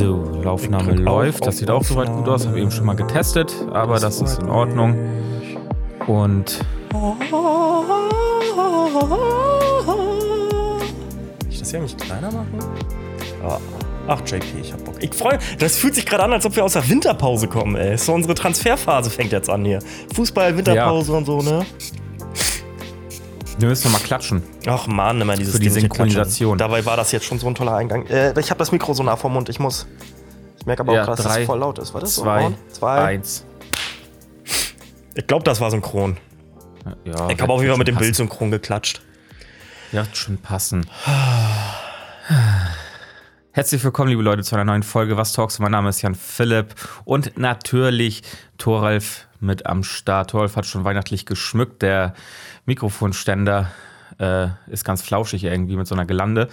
So, Laufnahme läuft. Das sieht auch soweit gut aus. Habe eben schon mal getestet, aber das ist in Ordnung. Und. ich das hier nicht kleiner machen? Ja. Ach, JP, ich hab Bock. Ich freue Das fühlt sich gerade an, als ob wir aus der Winterpause kommen, ey. So unsere Transferphase fängt jetzt an hier. Fußball, Winterpause ja. und so, ne? Wir müssen noch mal klatschen. Ach man, immer dieses Für die Synchronisation. Dabei war das jetzt schon so ein toller Eingang. Äh, ich habe das Mikro so nah vom Mund, ich muss. Ich merke aber auch ja, gerade, dass es voll laut ist. War das zwei, so? Zwei, eins. Ich glaube, das war synchron. Ja, ich habe auf jeden Fall mit dem passen. Bild synchron geklatscht. Ja, schon passen. Herzlich willkommen, liebe Leute, zu einer neuen Folge Was Talks. Mein Name ist Jan Philipp und natürlich Thoralf mit am Start. Thoralf hat schon weihnachtlich geschmückt. Der Mikrofonständer äh, ist ganz flauschig irgendwie mit so einer Gelande.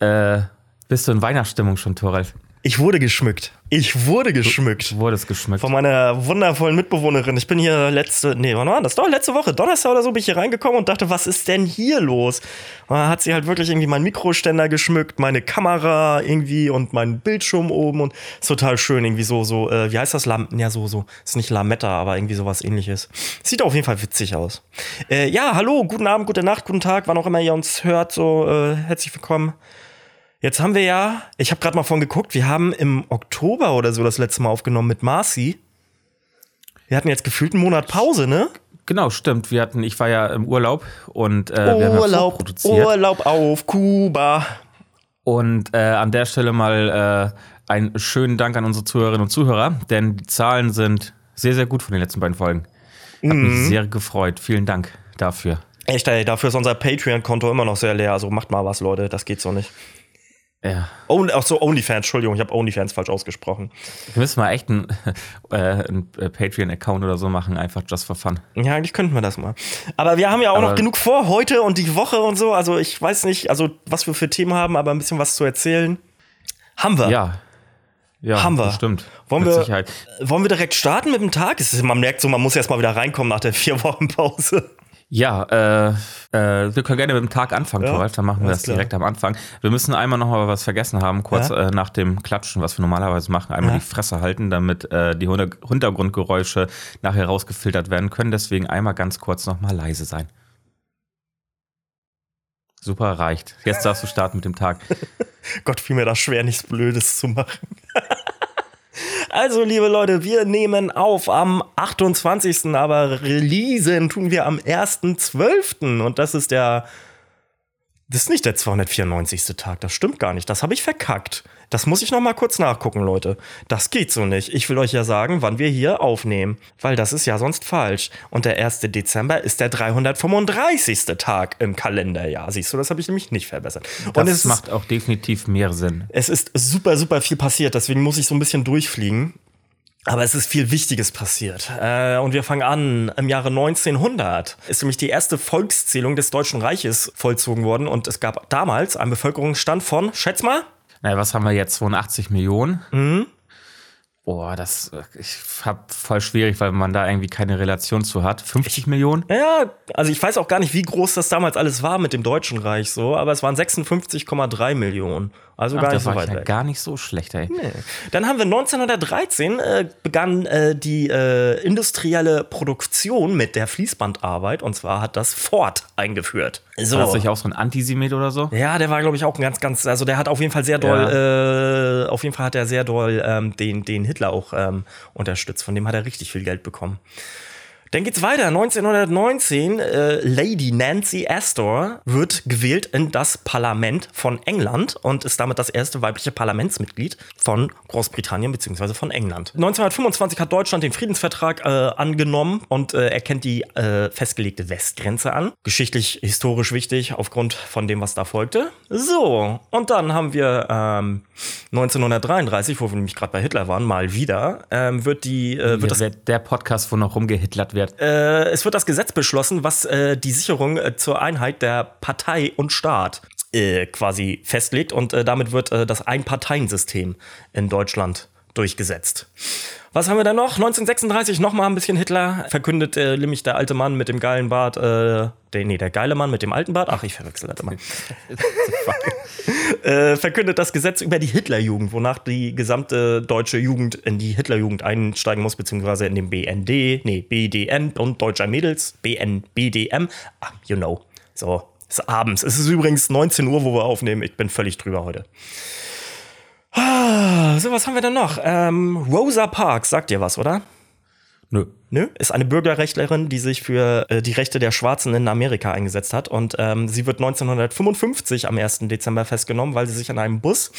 Äh, bist du in Weihnachtsstimmung schon, Thoralf? Ich wurde geschmückt. Ich wurde geschmückt. Du wurdest geschmückt. Von meiner wundervollen Mitbewohnerin. Ich bin hier letzte, nee, wann war das? Doch, letzte Woche, Donnerstag oder so, bin ich hier reingekommen und dachte, was ist denn hier los? Und dann hat sie halt wirklich irgendwie meinen Mikroständer geschmückt, meine Kamera irgendwie und meinen Bildschirm oben und ist total schön. Irgendwie so, so, äh, wie heißt das? Lam ja, so, so. Ist nicht Lametta, aber irgendwie sowas ähnliches. Sieht auf jeden Fall witzig aus. Äh, ja, hallo, guten Abend, gute Nacht, guten Tag, wann auch immer ihr uns hört. So, äh, herzlich willkommen Jetzt haben wir ja, ich habe gerade mal von geguckt, wir haben im Oktober oder so das letzte Mal aufgenommen mit Marcy. Wir hatten jetzt gefühlt einen Monat Pause, ne? Genau, stimmt. Wir hatten, ich war ja im Urlaub und äh, Urlaub, produziert. Urlaub auf Kuba. Und äh, an der Stelle mal äh, einen schönen Dank an unsere Zuhörerinnen und Zuhörer, denn die Zahlen sind sehr, sehr gut von den letzten beiden Folgen. Hat mhm. mich sehr gefreut. Vielen Dank dafür. Echt, ey, dafür ist unser Patreon-Konto immer noch sehr leer. Also macht mal was, Leute. Das geht so nicht. Ja. Only, ach so, OnlyFans, Entschuldigung, ich habe OnlyFans falsch ausgesprochen. Wir müssen mal echt einen, äh, einen Patreon-Account oder so machen, einfach just for fun. Ja, eigentlich könnten wir das mal. Aber wir haben ja auch aber noch genug vor heute und die Woche und so. Also ich weiß nicht, also was wir für Themen haben, aber ein bisschen was zu erzählen. Haben wir. Ja. Ja, haben wir. Stimmt. Wollen wir, Sicherheit. wollen wir direkt starten mit dem Tag? Man merkt so, man muss erst mal wieder reinkommen nach der vier Wochen Pause. Ja, äh, äh, wir können gerne mit dem Tag anfangen, ja, Toralf, dann machen wir das klar. direkt am Anfang. Wir müssen einmal noch mal was vergessen haben, kurz ja? äh, nach dem Klatschen, was wir normalerweise machen, einmal ja. die Fresse halten, damit äh, die Hintergrundgeräusche nachher rausgefiltert werden können. Deswegen einmal ganz kurz noch mal leise sein. Super, reicht. Jetzt darfst du starten mit dem Tag. Gott, fiel mir das schwer, nichts Blödes zu machen. Also, liebe Leute, wir nehmen auf am 28. Aber releasen tun wir am 1.12. Und das ist der. Das ist nicht der 294. Tag, das stimmt gar nicht. Das habe ich verkackt. Das muss ich noch mal kurz nachgucken, Leute. Das geht so nicht. Ich will euch ja sagen, wann wir hier aufnehmen, weil das ist ja sonst falsch. Und der 1. Dezember ist der 335. Tag im Kalenderjahr. Siehst du, das habe ich nämlich nicht verbessert. Und das macht auch definitiv mehr Sinn. Es ist super, super viel passiert, deswegen muss ich so ein bisschen durchfliegen. Aber es ist viel Wichtiges passiert. Äh, und wir fangen an. Im Jahre 1900 ist nämlich die erste Volkszählung des Deutschen Reiches vollzogen worden. Und es gab damals einen Bevölkerungsstand von, schätz mal, naja, was haben wir jetzt? 82 Millionen? Mhm. Boah, das ich hab voll schwierig, weil man da irgendwie keine Relation zu hat. 50 Millionen? Ja, also ich weiß auch gar nicht, wie groß das damals alles war mit dem Deutschen Reich so, aber es waren 56,3 Millionen. Also Ach, gar nicht so weit weg. Gar nicht so schlecht, ey. Nee. Dann haben wir 1913 äh, begann äh, die äh, industrielle Produktion mit der Fließbandarbeit und zwar hat das Ford eingeführt. So. War das nicht auch so ein Antisemit oder so? Ja, der war glaube ich auch ein ganz ganz also der hat auf jeden Fall sehr doll ja. Äh, auf jeden Fall hat er sehr doll ähm, den den Hitler auch ähm, unterstützt. Von dem hat er richtig viel Geld bekommen. Dann geht's weiter. 1919, äh, Lady Nancy Astor wird gewählt in das Parlament von England und ist damit das erste weibliche Parlamentsmitglied von Großbritannien bzw. von England. 1925 hat Deutschland den Friedensvertrag äh, angenommen und äh, erkennt die äh, festgelegte Westgrenze an. Geschichtlich, historisch wichtig aufgrund von dem, was da folgte. So, und dann haben wir ähm, 1933, wo wir nämlich gerade bei Hitler waren, mal wieder, ähm, wird die äh, wird das der Podcast, wo noch rumgehitlert wird wird? Äh, es wird das Gesetz beschlossen, was äh, die Sicherung äh, zur Einheit der Partei und Staat äh, quasi festlegt. Und äh, damit wird äh, das Einparteiensystem in Deutschland durchgesetzt. Was haben wir da noch? 1936 noch mal ein bisschen Hitler verkündet äh, nämlich der alte Mann mit dem geilen Bart, äh, der, nee, der geile Mann mit dem alten Bart. Ach, ich verwechsel das immer. äh, verkündet das Gesetz über die Hitlerjugend, wonach die gesamte deutsche Jugend in die Hitlerjugend einsteigen muss, beziehungsweise in den BND, nee, BDN und Deutscher Mädels, BN, BDM. Ah, you know. So, es ist abends. Es ist übrigens 19 Uhr, wo wir aufnehmen. Ich bin völlig drüber heute. So, was haben wir denn noch? Ähm, Rosa Parks, sagt dir was, oder? Nö. Nö, ist eine Bürgerrechtlerin, die sich für äh, die Rechte der Schwarzen in Amerika eingesetzt hat. Und ähm, sie wird 1955 am 1. Dezember festgenommen, weil sie sich an einem Bus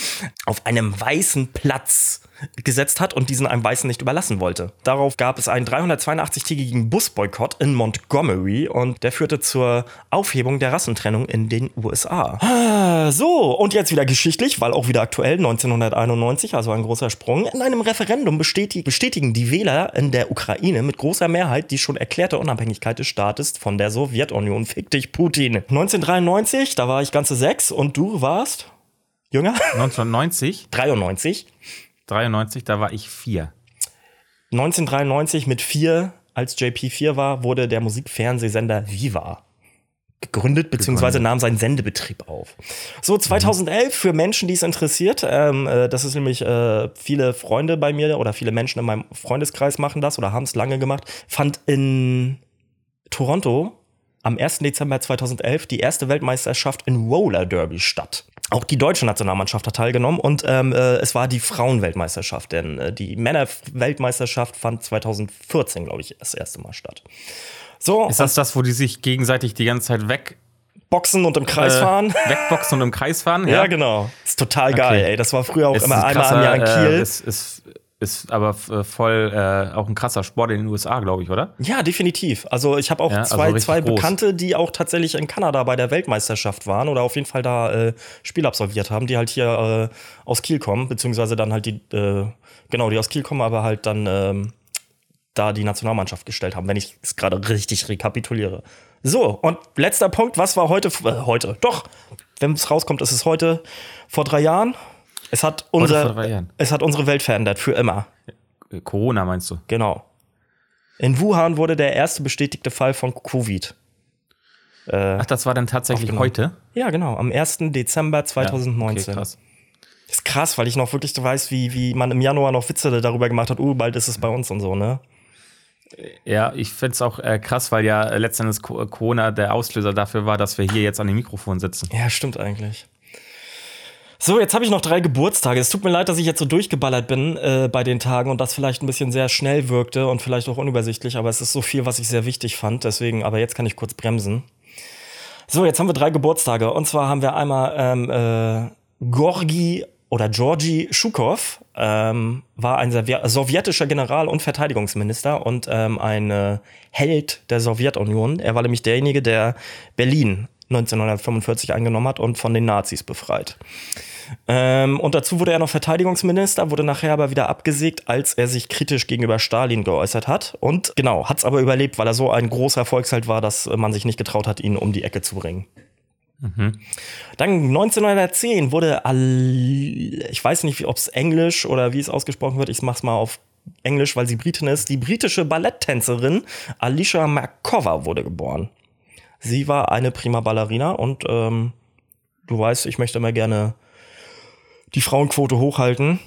auf einem weißen Platz gesetzt hat und diesen einem Weißen nicht überlassen wollte. Darauf gab es einen 382-tägigen Busboykott in Montgomery und der führte zur Aufhebung der Rassentrennung in den USA. Ah, so, und jetzt wieder geschichtlich, weil auch wieder aktuell, 1991, also ein großer Sprung. In einem Referendum bestätigen die Wähler in der Ukraine mit großer Mehrheit die schon erklärte Unabhängigkeit des Staates von der Sowjetunion. Fick dich, Putin. 1993, da war ich ganze sechs und du warst jünger? 1990? 93. 93, da war ich vier. 1993 mit vier, als JP 4 war, wurde der Musikfernsehsender Viva gegründet, beziehungsweise nahm seinen Sendebetrieb auf. So, 2011 für Menschen, die es interessiert, ähm, äh, das ist nämlich äh, viele Freunde bei mir oder viele Menschen in meinem Freundeskreis machen das oder haben es lange gemacht, fand in Toronto am 1. Dezember 2011 die erste Weltmeisterschaft in Roller Derby statt. Auch die deutsche Nationalmannschaft hat teilgenommen und ähm, äh, es war die Frauenweltmeisterschaft, denn äh, die Männerweltmeisterschaft fand 2014, glaube ich, das erste Mal statt. So, ist das das, wo die sich gegenseitig die ganze Zeit weg Boxen und im Kreis äh, fahren. Wegboxen und im Kreis fahren, ja. Ja, genau. Ist total geil, ey. Das war früher auch ist immer einmal im Jahr in Kiel. Äh, ist, ist, ist aber äh, voll äh, auch ein krasser Sport in den USA, glaube ich, oder? Ja, definitiv. Also ich habe auch ja, zwei, also zwei Bekannte, die auch tatsächlich in Kanada bei der Weltmeisterschaft waren oder auf jeden Fall da äh, Spiel absolviert haben, die halt hier äh, aus Kiel kommen, beziehungsweise dann halt die, äh, genau, die aus Kiel kommen, aber halt dann ähm, da die Nationalmannschaft gestellt haben, wenn ich es gerade richtig rekapituliere. So, und letzter Punkt, was war heute, äh, heute, doch, wenn es rauskommt, ist es heute vor drei Jahren es hat, unser, es hat unsere Welt verändert, für immer. Corona meinst du? Genau. In Wuhan wurde der erste bestätigte Fall von Covid. Äh, Ach, das war dann tatsächlich heute? Ja, genau. Am 1. Dezember 2019. Ja, okay, krass. Das ist krass, weil ich noch wirklich so weiß, wie, wie man im Januar noch Witze darüber gemacht hat, oh, bald ist es bei uns und so, ne? Ja, ich finde es auch äh, krass, weil ja letztendlich Corona der Auslöser dafür war, dass wir hier jetzt an dem Mikrofon sitzen. Ja, stimmt eigentlich. So, jetzt habe ich noch drei Geburtstage. Es tut mir leid, dass ich jetzt so durchgeballert bin äh, bei den Tagen und das vielleicht ein bisschen sehr schnell wirkte und vielleicht auch unübersichtlich, aber es ist so viel, was ich sehr wichtig fand. Deswegen, aber jetzt kann ich kurz bremsen. So, jetzt haben wir drei Geburtstage. Und zwar haben wir einmal ähm, äh, Gorgi oder Georgi Schukow, ähm, war ein sowjetischer General und Verteidigungsminister und ähm, ein äh, Held der Sowjetunion. Er war nämlich derjenige, der Berlin 1945 eingenommen hat und von den Nazis befreit. Ähm, und dazu wurde er noch Verteidigungsminister, wurde nachher aber wieder abgesägt, als er sich kritisch gegenüber Stalin geäußert hat. Und genau, hat es aber überlebt, weil er so ein großer Volksheld war, dass man sich nicht getraut hat, ihn um die Ecke zu bringen. Mhm. Dann 1910 wurde, ich weiß nicht, ob es Englisch oder wie es ausgesprochen wird, ich mach's mal auf Englisch, weil sie Britin ist, die britische Balletttänzerin Alicia Markova wurde geboren. Sie war eine prima Ballerina und ähm, du weißt, ich möchte immer gerne die Frauenquote hochhalten.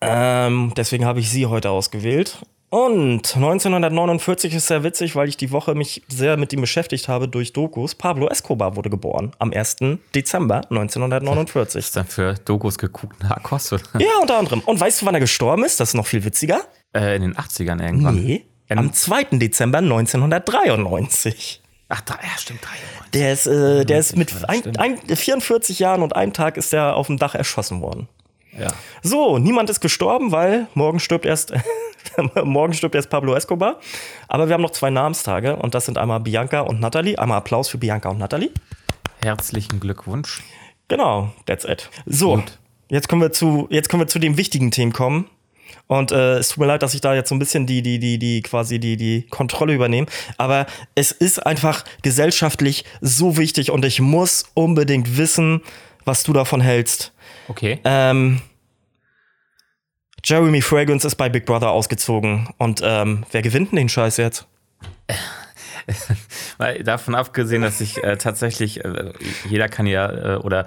Ähm, deswegen habe ich sie heute ausgewählt. Und 1949 ist sehr witzig, weil ich die Woche mich sehr mit ihm beschäftigt habe durch Dokus. Pablo Escobar wurde geboren am 1. Dezember 1949. Ist dann für Dokus geguckt Narcos? Oder? Ja, unter anderem. Und weißt du, wann er gestorben ist? Das ist noch viel witziger. Äh, in den 80ern irgendwann. Nee, am 2. Dezember 1993. Ach, da, ja, stimmt, 93. Der ist, äh, der ist mit ein, ein, 44 Jahren und einem Tag ist er auf dem Dach erschossen worden. Ja. So, niemand ist gestorben, weil morgen stirbt erst, morgen stirbt erst Pablo Escobar. Aber wir haben noch zwei Namenstage und das sind einmal Bianca und Natalie. Einmal Applaus für Bianca und Natalie. Herzlichen Glückwunsch. Genau, that's it. So, Gut. jetzt kommen wir zu, jetzt können wir zu dem wichtigen Themen kommen. Und äh, es tut mir leid, dass ich da jetzt so ein bisschen die, die, die, die, quasi die, die Kontrolle übernehme. Aber es ist einfach gesellschaftlich so wichtig und ich muss unbedingt wissen, was du davon hältst. Okay. Ähm, Jeremy Fragrance ist bei Big Brother ausgezogen. Und ähm, wer gewinnt denn den Scheiß jetzt? Davon abgesehen, dass ich äh, tatsächlich, äh, jeder kann ja, äh, oder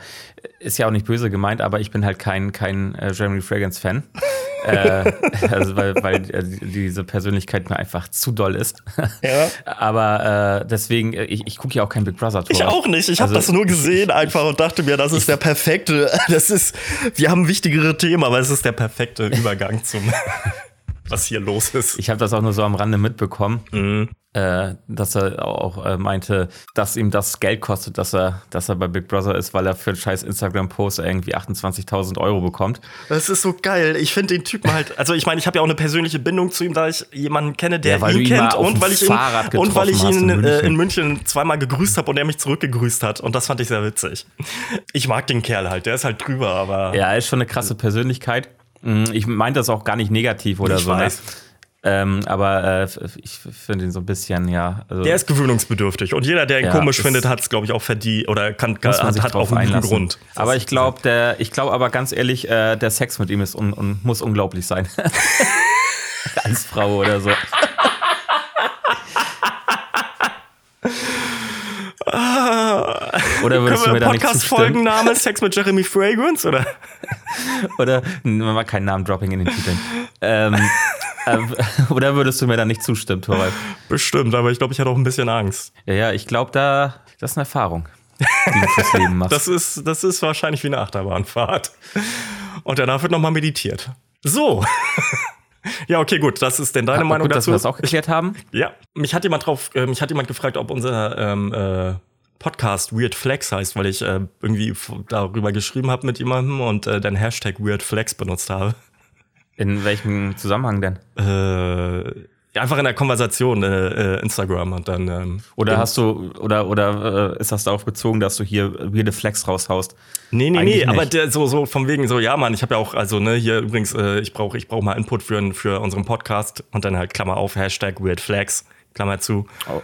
ist ja auch nicht böse gemeint, aber ich bin halt kein, kein äh, Jeremy Fragrance-Fan. Äh, also weil, weil äh, diese Persönlichkeit mir einfach zu doll ist. Ja. Aber äh, deswegen, äh, ich, ich gucke ja auch kein Big Brother Tour. Ich auch nicht. Ich habe also, das nur gesehen einfach und dachte mir, das ist der perfekte. Das ist, wir haben wichtigere Themen, aber es ist der perfekte Übergang zum was hier los ist. Ich habe das auch nur so am Rande mitbekommen, mhm. äh, dass er auch äh, meinte, dass ihm das Geld kostet, dass er, dass er bei Big Brother ist, weil er für einen scheiß Instagram-Post irgendwie 28.000 Euro bekommt. Das ist so geil. Ich finde den Typen halt, also ich meine, ich habe ja auch eine persönliche Bindung zu ihm, da ich jemanden kenne, der ja, ihn kennt und weil, ihn, und weil ich ihn, in München. Äh, in München zweimal gegrüßt habe und er mich zurückgegrüßt hat. Und das fand ich sehr witzig. Ich mag den Kerl halt, der ist halt drüber, aber. Ja, er ist schon eine krasse Persönlichkeit. Mm, ich meine das auch gar nicht negativ oder ich so. Ne? Weiß. Ne? Ähm, aber äh, ich finde ihn so ein bisschen, ja. Also der ist gewöhnungsbedürftig. Und jeder, der ihn ja, komisch findet, hat es, glaube ich, auch verdient oder kann, hat, hat auch einen guten Grund. Aber ich glaube, der, ich glaube aber ganz ehrlich, äh, der Sex mit ihm ist un, un, muss unglaublich sein. Als Frau oder so. Oder würdest Können du mir da nicht Podcast-Folgenname Sex mit Jeremy Fragrance, oder? oder, man mag keinen Namen-Dropping in den Titeln. Ähm, äh, oder würdest du mir da nicht zustimmen, Torwald? Bestimmt, aber ich glaube, ich hatte auch ein bisschen Angst. Ja, ja, ich glaube, da, das ist eine Erfahrung, die du fürs Leben machst. Das ist, das ist wahrscheinlich wie eine Achterbahnfahrt. Und danach wird nochmal meditiert. So. Ja, okay, gut. Das ist denn deine Ach, Meinung gut, dazu? Dass wir das auch geklärt haben. Ja, mich hat jemand drauf, äh, mich hat jemand gefragt, ob unser ähm, äh, Podcast Weird Flex heißt, weil ich äh, irgendwie darüber geschrieben habe mit jemandem und äh, den Hashtag Weird Flex benutzt habe. In welchem Zusammenhang denn? Äh, einfach in der Konversation äh, äh, Instagram und dann. Ähm, oder hast du oder oder äh, ist das darauf bezogen, dass du hier weirde Flex raushaust? Nee, nee, Eigentlich nee, nicht. aber der, so so vom wegen so ja, Mann, ich habe ja auch also ne hier übrigens äh, ich brauche ich brauche mal Input für für unseren Podcast und dann halt Klammer auf Hashtag Weird Flex Klammer zu. Oh.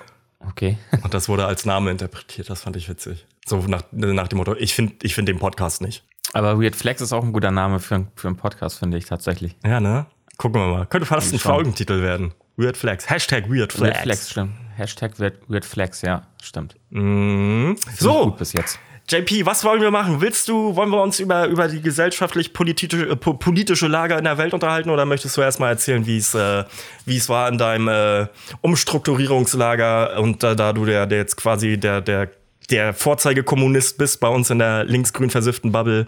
Okay. Und das wurde als Name interpretiert, das fand ich witzig. So nach, nach dem Motto, ich finde ich find den Podcast nicht. Aber Weird Flex ist auch ein guter Name für, für einen Podcast, finde ich tatsächlich. Ja, ne? Gucken wir mal. Könnte fast ein Folgentitel werden. Weird Flex. Hashtag Weird Flex. Weird Flex, stimmt. Hashtag Weird, Weird Flex, ja, stimmt. Mm. So. Gut bis jetzt. JP, was wollen wir machen? Willst du, wollen wir uns über, über die gesellschaftlich-politische äh, politische Lage in der Welt unterhalten oder möchtest du erstmal erzählen, wie es äh, wie es war in deinem äh, Umstrukturierungslager und äh, da du der, der jetzt quasi der, der, der Vorzeigekommunist bist bei uns in der linksgrün versifften Bubble?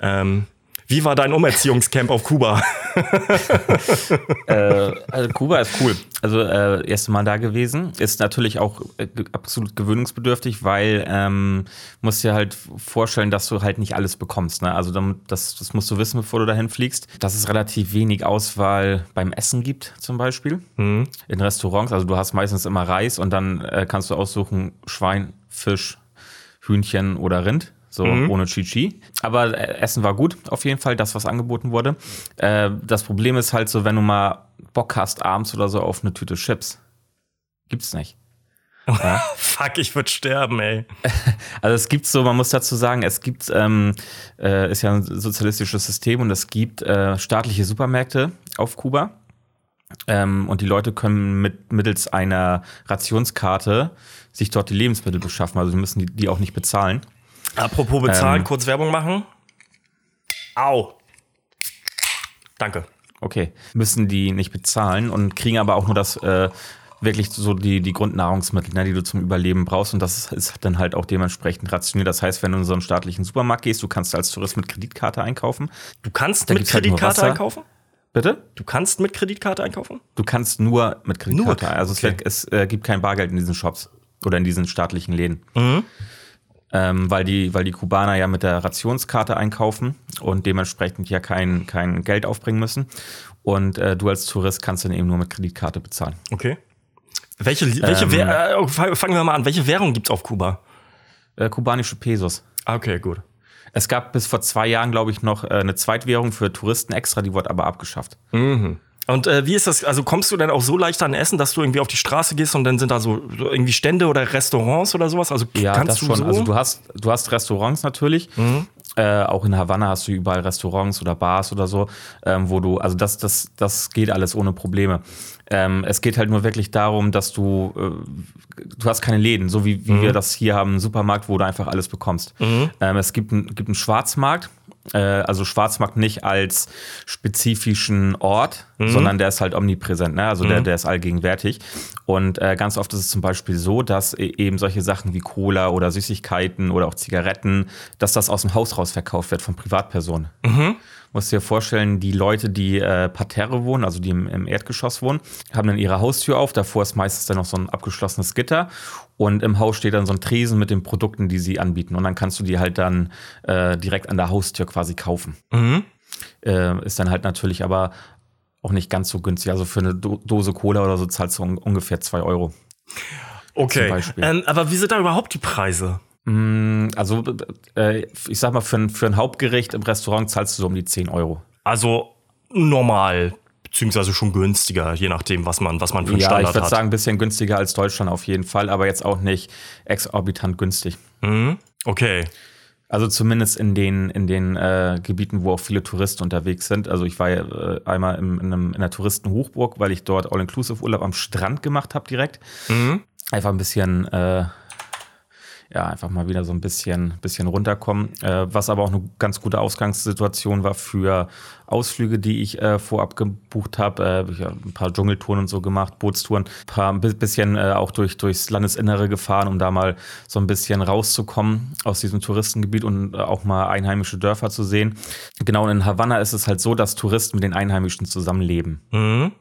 Ähm, wie war dein Umerziehungscamp auf Kuba? äh, also Kuba ist cool. Also äh, erste Mal da gewesen. Ist natürlich auch äh, absolut gewöhnungsbedürftig, weil ähm, musst dir halt vorstellen, dass du halt nicht alles bekommst. Ne? Also das, das musst du wissen, bevor du dahin fliegst. Dass es relativ wenig Auswahl beim Essen gibt, zum Beispiel. Mhm. In Restaurants. Also du hast meistens immer Reis und dann äh, kannst du aussuchen Schwein, Fisch, Hühnchen oder Rind so mhm. ohne Chichi. Aber äh, Essen war gut, auf jeden Fall, das, was angeboten wurde. Äh, das Problem ist halt so, wenn du mal Bock hast, abends oder so auf eine Tüte Chips. Gibt's nicht. Ja? Fuck, ich würde sterben, ey. Also es gibt so, man muss dazu sagen, es gibt, ähm, äh, ist ja ein sozialistisches System und es gibt äh, staatliche Supermärkte auf Kuba. Ähm, und die Leute können mit, mittels einer Rationskarte sich dort die Lebensmittel beschaffen. Also die müssen die, die auch nicht bezahlen. Apropos bezahlen, ähm, kurz Werbung machen. Au. Danke. Okay. Müssen die nicht bezahlen und kriegen aber auch nur das äh, wirklich so die, die Grundnahrungsmittel, ne, die du zum Überleben brauchst. Und das ist dann halt auch dementsprechend rationiert. Das heißt, wenn du in so einen staatlichen Supermarkt gehst, du kannst als Tourist mit Kreditkarte einkaufen. Du kannst da mit halt Kreditkarte halt einkaufen? Bitte? Du kannst mit Kreditkarte einkaufen? Du kannst nur mit Kreditkarte. Nur? Also okay. es, es äh, gibt kein Bargeld in diesen Shops oder in diesen staatlichen Läden. Mhm ähm, weil, die, weil die Kubaner ja mit der Rationskarte einkaufen und dementsprechend ja kein, kein Geld aufbringen müssen. Und äh, du als Tourist kannst dann eben nur mit Kreditkarte bezahlen. Okay. Welche, welche ähm, äh, oh, fangen wir mal an, welche Währung gibt es auf Kuba? Äh, kubanische Pesos. Okay, gut. Es gab bis vor zwei Jahren, glaube ich, noch äh, eine Zweitwährung für Touristen extra, die wurde aber abgeschafft. Mhm. Und äh, wie ist das? Also kommst du denn auch so leicht an Essen, dass du irgendwie auf die Straße gehst und dann sind da so, so irgendwie Stände oder Restaurants oder sowas? Also ja, kannst das du schon. So? Also du hast, du hast Restaurants natürlich. Mhm. Äh, auch in Havanna hast du überall Restaurants oder Bars oder so, ähm, wo du, also das, das, das geht alles ohne Probleme. Ähm, es geht halt nur wirklich darum, dass du, äh, du hast keine Läden, so wie, wie mhm. wir das hier haben, einen Supermarkt, wo du einfach alles bekommst. Mhm. Ähm, es gibt, ein, gibt einen Schwarzmarkt, also Schwarzmarkt nicht als spezifischen Ort, mhm. sondern der ist halt omnipräsent, ne? also mhm. der, der ist allgegenwärtig. Und äh, ganz oft ist es zum Beispiel so, dass e-, eben solche Sachen wie Cola oder Süßigkeiten oder auch Zigaretten, dass das aus dem Haus raus verkauft wird von Privatpersonen. Mhm musst dir vorstellen, die Leute, die äh, Parterre wohnen, also die im, im, Erdgeschoss wohnen, haben dann ihre Haustür auf. Davor ist meistens dann noch so ein abgeschlossenes Gitter. Und im Haus steht dann so ein Tresen mit den Produkten, die sie anbieten. Und dann kannst du die halt dann äh, direkt an der Haustür quasi kaufen. Mhm. Äh, ist dann halt natürlich aber auch nicht ganz so günstig. Also für eine Do Dose Cola oder so zahlst du un ungefähr zwei Euro. Okay. Ähm, aber wie sind da überhaupt die Preise? Mm, also, äh, ich sag mal, für ein, für ein Hauptgericht im Restaurant zahlst du so um die 10 Euro. Also normal, beziehungsweise schon günstiger, je nachdem, was man, was man für einen ja, Standard hat. Ja, ich würde sagen, ein bisschen günstiger als Deutschland auf jeden Fall, aber jetzt auch nicht exorbitant günstig. Mhm. Okay. Also zumindest in den, in den äh, Gebieten, wo auch viele Touristen unterwegs sind. Also ich war ja äh, einmal im, in, einem, in einer Touristenhochburg, weil ich dort All-Inclusive-Urlaub am Strand gemacht habe direkt. Mhm. Einfach ein bisschen äh, ja, einfach mal wieder so ein bisschen, bisschen runterkommen. Äh, was aber auch eine ganz gute Ausgangssituation war für Ausflüge, die ich äh, vorab gebucht habe. Äh, ich habe ein paar Dschungeltouren und so gemacht, Bootstouren, ein bisschen äh, auch durch, durchs Landesinnere gefahren, um da mal so ein bisschen rauszukommen aus diesem Touristengebiet und äh, auch mal einheimische Dörfer zu sehen. Genau, in Havanna ist es halt so, dass Touristen mit den Einheimischen zusammenleben. Mhm.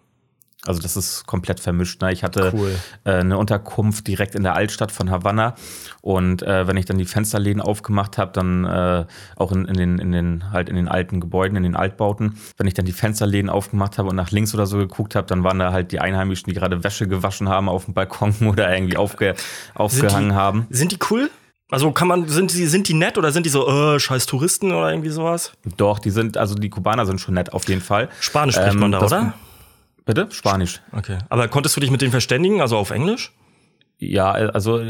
Also das ist komplett vermischt. Ne? Ich hatte cool. äh, eine Unterkunft direkt in der Altstadt von Havanna und äh, wenn ich dann die Fensterläden aufgemacht habe, dann äh, auch in, in, den, in den halt in den alten Gebäuden, in den Altbauten, wenn ich dann die Fensterläden aufgemacht habe und nach links oder so geguckt habe, dann waren da halt die Einheimischen, die gerade Wäsche gewaschen haben auf dem Balkon oder irgendwie aufge, aufgehangen sind die, haben. Sind die cool? Also kann man, sind die, sind die nett oder sind die so, äh, scheiß Touristen oder irgendwie sowas? Doch, die sind, also die Kubaner sind schon nett auf jeden Fall. Spanisch spricht ähm, man da, oder? Bitte? Spanisch. Okay. Aber konntest du dich mit denen verständigen, also auf Englisch? Ja, also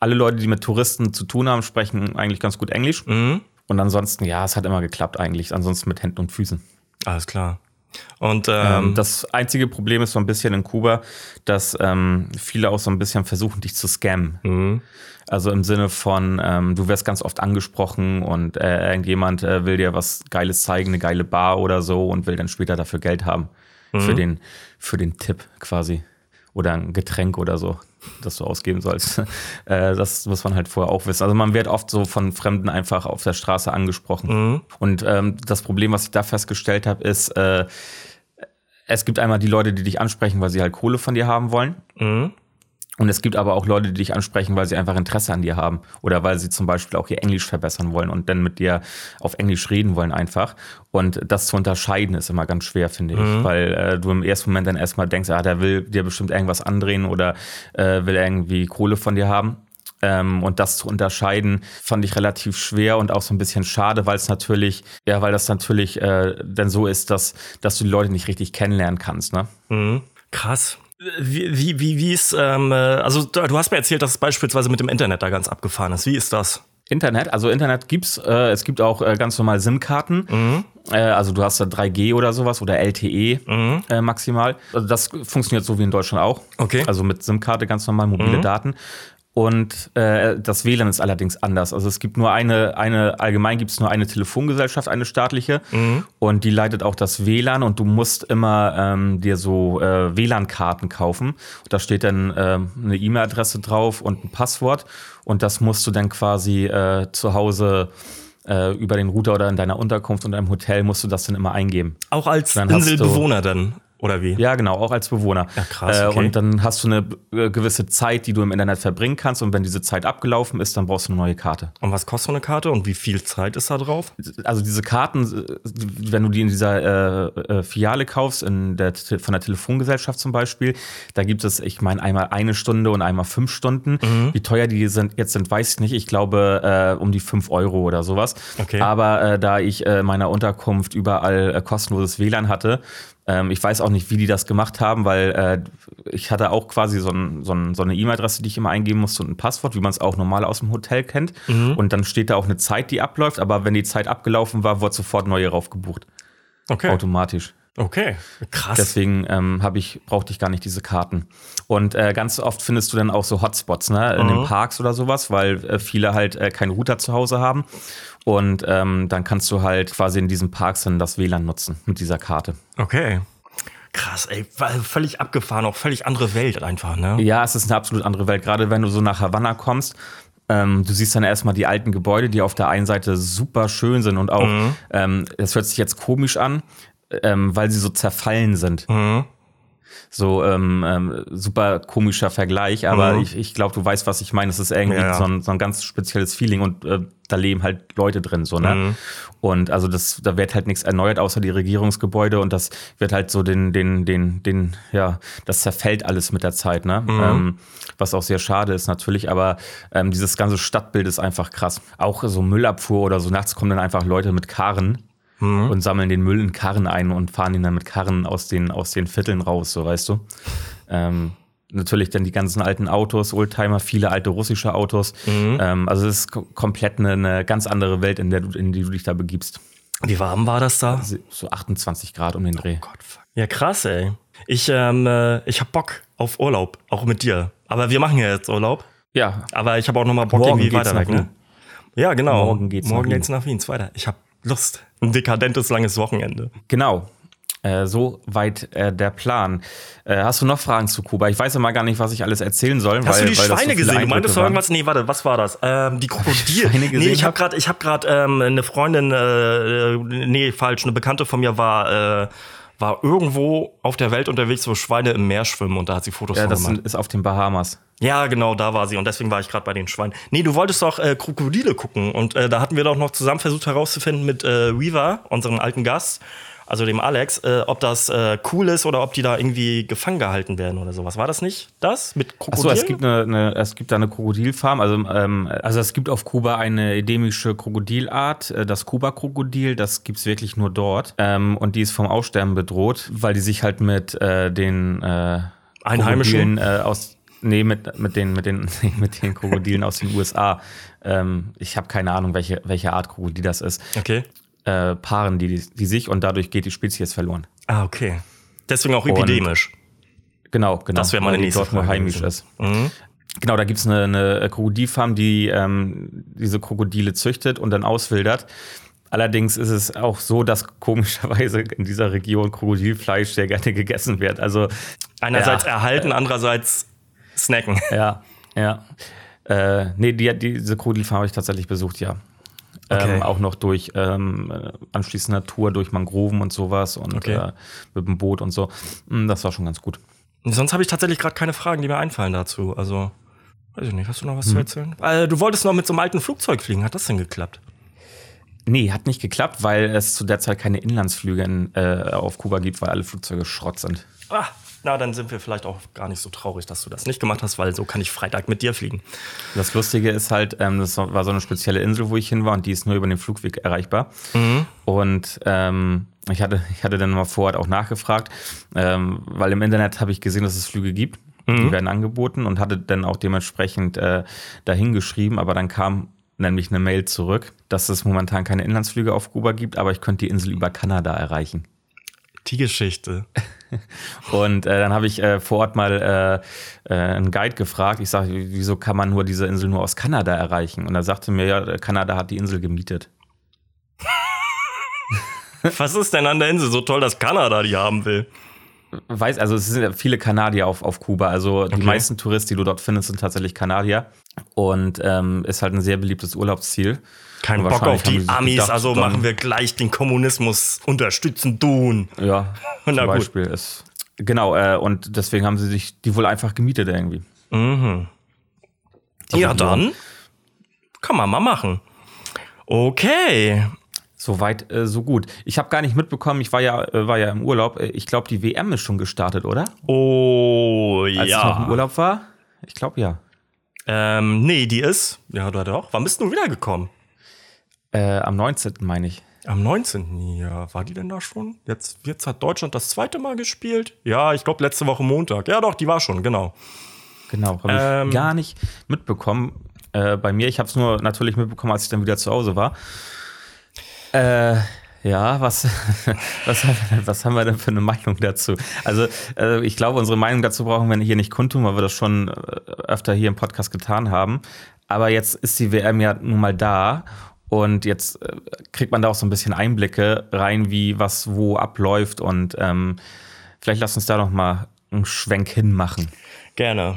alle Leute, die mit Touristen zu tun haben, sprechen eigentlich ganz gut Englisch. Mhm. Und ansonsten, ja, es hat immer geklappt eigentlich. Ansonsten mit Händen und Füßen. Alles klar. Und ähm, ähm, das einzige Problem ist so ein bisschen in Kuba, dass ähm, viele auch so ein bisschen versuchen, dich zu scammen. Mhm. Also im Sinne von, ähm, du wirst ganz oft angesprochen und äh, irgendjemand äh, will dir was Geiles zeigen, eine geile Bar oder so und will dann später dafür Geld haben mhm. für, den, für den Tipp quasi. Oder ein Getränk oder so, das du ausgeben sollst. äh, das muss man halt vorher auch wissen. Also man wird oft so von Fremden einfach auf der Straße angesprochen. Mhm. Und ähm, das Problem, was ich da festgestellt habe, ist, äh, es gibt einmal die Leute, die dich ansprechen, weil sie halt Kohle von dir haben wollen. Mhm. Und es gibt aber auch Leute, die dich ansprechen, weil sie einfach Interesse an dir haben oder weil sie zum Beispiel auch ihr Englisch verbessern wollen und dann mit dir auf Englisch reden wollen einfach. Und das zu unterscheiden ist immer ganz schwer, finde mhm. ich, weil äh, du im ersten Moment dann erstmal denkst, ah, der will dir bestimmt irgendwas andrehen oder äh, will irgendwie Kohle von dir haben. Ähm, und das zu unterscheiden, fand ich relativ schwer und auch so ein bisschen schade, weil es natürlich, ja, weil das natürlich äh, dann so ist, dass, dass du die Leute nicht richtig kennenlernen kannst, ne? Mhm. Krass. Wie, wie, wie, wie ist, ähm, äh, also du hast mir erzählt, dass es beispielsweise mit dem Internet da ganz abgefahren ist. Wie ist das? Internet, also Internet gibt's, äh, es gibt auch äh, ganz normal SIM-Karten. Mhm. Äh, also du hast da 3G oder sowas oder LTE mhm. äh, maximal. Also das funktioniert so wie in Deutschland auch. Okay. Also mit SIM-Karte ganz normal mobile mhm. Daten. Und äh, das WLAN ist allerdings anders. Also es gibt nur eine, eine allgemein gibt es nur eine Telefongesellschaft, eine staatliche, mhm. und die leitet auch das WLAN und du musst immer ähm, dir so äh, WLAN-Karten kaufen. Und da steht dann äh, eine E-Mail-Adresse drauf und ein Passwort und das musst du dann quasi äh, zu Hause äh, über den Router oder in deiner Unterkunft und deinem Hotel musst du das dann immer eingeben. Auch als Inselbewohner dann? Oder wie? Ja, genau, auch als Bewohner. Ja, krass. Äh, okay. und dann hast du eine äh, gewisse Zeit, die du im Internet verbringen kannst. Und wenn diese Zeit abgelaufen ist, dann brauchst du eine neue Karte. Und was kostet so eine Karte und wie viel Zeit ist da drauf? Also diese Karten, äh, wenn du die in dieser äh, Filiale kaufst, in der, von der Telefongesellschaft zum Beispiel, da gibt es, ich meine, einmal eine Stunde und einmal fünf Stunden. Mhm. Wie teuer die sind, jetzt sind, weiß ich nicht. Ich glaube, äh, um die fünf Euro oder sowas. Okay. Aber äh, da ich äh, meiner Unterkunft überall kostenloses WLAN hatte, Ähm, ich weiß auch nicht, wie die das gemacht haben, weil äh, ich hatte auch quasi so, ein, so, ein, so eine E-Mail-Adresse, die ich immer eingeben musste und ein Passwort, wie man es auch normal aus dem Hotel kennt. Mhm. Und dann steht da auch eine Zeit, die abläuft, aber wenn die Zeit abgelaufen war, wurde sofort neue raufgebucht. Okay. Automatisch. Okay, krass. Deswegen ähm, habe ich brauchte ich gar nicht diese Karten. Und äh, ganz oft findest du dann auch so Hotspots, ne, in mhm. den Parks oder sowas, weil äh, viele halt äh, keinen Router zu Hause haben. Und ähm, dann kannst du halt quasi in diesen Parks dann das WLAN nutzen mit dieser Karte. Okay. Krass, ey, völlig abgefahren, auch völlig andere Welt einfach, ne? Ja, es ist eine absolut andere Welt. Gerade wenn du so nach Havanna kommst, ähm, du siehst dann erstmal die alten Gebäude, die auf der einen Seite super schön sind und auch, mhm. ähm, das hört sich jetzt komisch an, ähm, weil sie so zerfallen sind. Mhm. So ähm, ähm, super komischer Vergleich, aber mhm. ich, ich glaube, du weißt, was ich meine. Es ist irgendwie ja. so, ein, so ein ganz spezielles Feeling und äh, da leben halt Leute drin, so, ne? Mhm. Und also das, da wird halt nichts erneuert, außer die Regierungsgebäude und das wird halt so den, den, den, den, ja, das zerfällt alles mit der Zeit, ne? Mhm. Ähm, was auch sehr schade ist natürlich, aber ähm, dieses ganze Stadtbild ist einfach krass. Auch so Müllabfuhr oder so, nachts kommen dann einfach Leute mit Karren mhm. und sammeln den Müll in Karren ein und fahren ihn dann mit Karren aus den, aus den Vierteln raus, so weißt du. Ähm, natürlich dann die ganzen alten Autos, Oldtimer, viele alte russische Autos. Mhm. Ähm, also es ist komplett eine, eine, ganz andere Welt, in, der du, in die du dich da begibst. Wie warm war das da? So 28 Grad um den Dreh. Oh Gott, fuck. Ja, krass, ey. Ich, ähm, äh, ich hab Bock auf Urlaub, auch mit dir. Aber wir machen ja jetzt Urlaub. Ja. Aber ich habe auch noch mal Bock Morgen irgendwie weiter weg, ne? Ja, genau. Morgen geht's, Morgen nach, geht's nach Wien. Weiter. Ich habe Lust. Ein dekadentes langes Wochenende. Genau. Äh, so weit äh, der Plan. Äh, hast du noch Fragen zu Kuba? Ich weiß ja mal gar nicht, was ich alles erzählen soll. Hast weil, du die Schweine so gesehen? Du meintest doch irgendwas? Nee, warte, was war das? Ähm, die Krokodile. Schweine gesehen nee, ich habe gerade hab grad, ähm, eine Freundin, äh, nee, falsch, eine Bekannte von mir war, äh, war irgendwo auf der Welt unterwegs, wo Schweine im Meer schwimmen und da hat sie Fotos ja, von das ist auf den Bahamas. Ja, genau, da war sie und deswegen war ich gerade bei den Schweinen. Nee, du wolltest doch äh, Krokodile gucken und äh, da hatten wir doch noch zusammen versucht herauszufinden mit äh, Weaver, unserem alten Gast, also dem Alex, äh, ob das äh, cool ist oder ob die da irgendwie gefangen gehalten werden oder sowas. War das nicht das mit Krokodilen? Achso, es gibt, eine, eine, es gibt da eine Krokodilfarm. Also, ähm, also es gibt auf Kuba eine endemische Krokodilart, äh, das Kuba-Krokodil. Das gibt es wirklich nur dort. Ähm, und die ist vom Aussterben bedroht, weil die sich halt mit äh, den äh, Einheimischen äh, aus Nee, mit, mit, den, mit, den, mit den Krokodilen aus den USA. Ähm, ich habe keine Ahnung, welche, welche Art Krokodil das ist. Okay äh, paaren die, die sich und dadurch geht die Spezies verloren. Ah, okay. Deswegen auch epidemisch. Und, genau, genau. Das wäre meine nächste dort nur heimisch ist. Mhm. Genau, da gibt es eine, eine Krokodilfarm, die ähm, diese Krokodile züchtet und dann auswildert. Allerdings ist es auch so, dass komischerweise in dieser Region Krokodilfleisch sehr gerne gegessen wird. Also einerseits ja, erhalten, äh, andererseits snacken. Ja, ja. Äh, nee, die, diese Krokodilfarm habe ich tatsächlich besucht, ja. Okay. Ähm, auch noch durch ähm, anschließender Tour durch Mangroven und sowas und okay. äh, mit dem Boot und so. Hm, das war schon ganz gut. Sonst habe ich tatsächlich gerade keine Fragen, die mir einfallen dazu. Also, weiß ich nicht, hast du noch was hm. zu erzählen? Äh, du wolltest noch mit so einem alten Flugzeug fliegen, hat das denn geklappt? Nee, hat nicht geklappt, weil es zu der Zeit keine Inlandsflüge in, äh, auf Kuba gibt, weil alle Flugzeuge Schrott sind. Ah, na, dann sind wir vielleicht auch gar nicht so traurig, dass du das nicht gemacht hast, weil so kann ich Freitag mit dir fliegen. Das Lustige ist halt, ähm, das war so eine spezielle Insel, wo ich hin war und die ist nur über den Flugweg erreichbar. Mhm. Und ähm, ich, hatte, ich hatte dann mal vor Ort auch nachgefragt, ähm, weil im Internet habe ich gesehen, dass es Flüge gibt. Mhm. Die werden angeboten und hatte dann auch dementsprechend äh, dahin geschrieben, aber dann kam nämlich eine Mail zurück, dass es momentan keine Inlandsflüge auf Kuba gibt, aber ich könnte die Insel über Kanada erreichen. Die Geschichte. Und äh, dann habe ich äh, vor Ort mal äh, äh einen Guide gefragt. Ich sage, wieso kann man nur diese Insel nur aus Kanada erreichen? Und er sagte mir, ja, Kanada hat die Insel gemietet. Was ist denn an der Insel so toll, dass Kanada die haben will? Weiß, also es sind ja viele Kanadier auf, auf Kuba. Also okay. die meisten Touristen, die du dort findest, sind tatsächlich Kanadier. Und ähm, ist halt ein sehr beliebtes Urlaubsziel. Kein Bock auf die Amis, gedacht, also machen wir gleich den Kommunismus unterstützen, tun. Ja, zum Beispiel. Ist, genau, äh, und deswegen haben sie sich die wohl einfach gemietet irgendwie. Mhm. Ja, dann kann man mal machen. Okay. Soweit, äh, so gut. Ich habe gar nicht mitbekommen, ich war ja, äh, war ja im Urlaub. Äh, ich glaube, die WM ist schon gestartet, oder? Oh, Als ja. Als ich noch im Urlaub war? Ich glaube, ja. Ähm, nee, die ist. Ja, doch. Wann bist du wiedergekommen? Äh, am 19. meine ich. Am 19. Ja, war die denn da schon? Jetzt, jetzt hat Deutschland das zweite Mal gespielt. Ja, ich glaube letzte Woche Montag. Ja, doch, die war schon, genau. Genau, habe ähm, ich gar nicht mitbekommen. Äh, bei mir, ich habe es nur natürlich mitbekommen, als ich dann wieder zu Hause war. Äh, ja, was, was, haben wir denn, was haben wir denn für eine Meinung dazu? Also, äh, ich glaube, unsere Meinung dazu brauchen wir hier nicht kundtun, weil wir das schon äh, öfter hier im Podcast getan haben. Aber jetzt ist die WM ja nun mal da und jetzt äh, kriegt man da auch so ein bisschen Einblicke rein, wie was wo abläuft. Und ähm, vielleicht lass uns da noch mal einen Schwenk hinmachen. Gerne.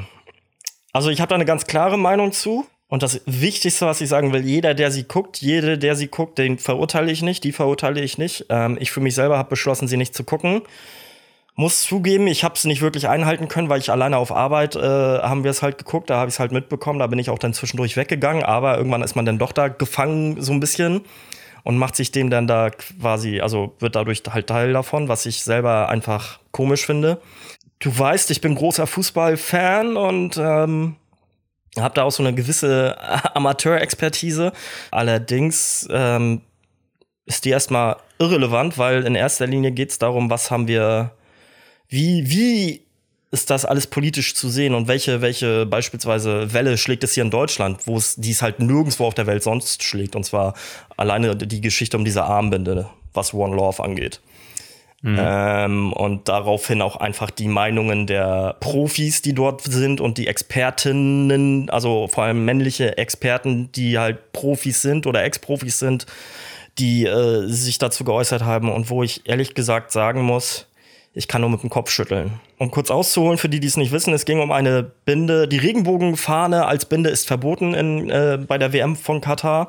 Also ich habe da eine ganz klare Meinung zu. Und das Wichtigste, was ich sagen will, jeder, der sie guckt, jede, der sie guckt, den verurteile ich nicht, die verurteile ich nicht. Ähm, ich für mich selber habe beschlossen, sie nicht zu gucken. Muss zugeben, ich habe es nicht wirklich einhalten können, weil ich alleine auf Arbeit äh, haben wir es halt geguckt, da habe ich es halt mitbekommen, da bin ich auch dann zwischendurch weggegangen, aber irgendwann ist man dann doch da gefangen so ein bisschen und macht sich dem dann da quasi, also wird dadurch halt Teil davon, was ich selber einfach komisch finde. Du weißt, ich bin großer Fußballfan und ähm, habe da auch so eine gewisse Amateurexpertise. Allerdings ähm, ist die erstmal irrelevant, weil in erster Linie geht es darum, was haben wir, wie, wie ist das alles politisch zu sehen und welche, welche beispielsweise Welle schlägt es hier in Deutschland, wo es dies halt nirgendwo auf der Welt sonst schlägt. Und zwar alleine die Geschichte um diese Armbinde, was One Love angeht. Mhm. Ähm, und daraufhin auch einfach die Meinungen der Profis, die dort sind und die Expertinnen, also vor allem männliche Experten, die halt Profis sind oder Ex-Profis sind, die äh, sich dazu geäußert haben und wo ich ehrlich gesagt sagen muss, ich kann nur mit dem Kopf schütteln. Um kurz auszuholen, für die, die es nicht wissen, es ging um eine Binde. Die Regenbogenfahne als Binde ist verboten in, äh, bei der WM von Katar.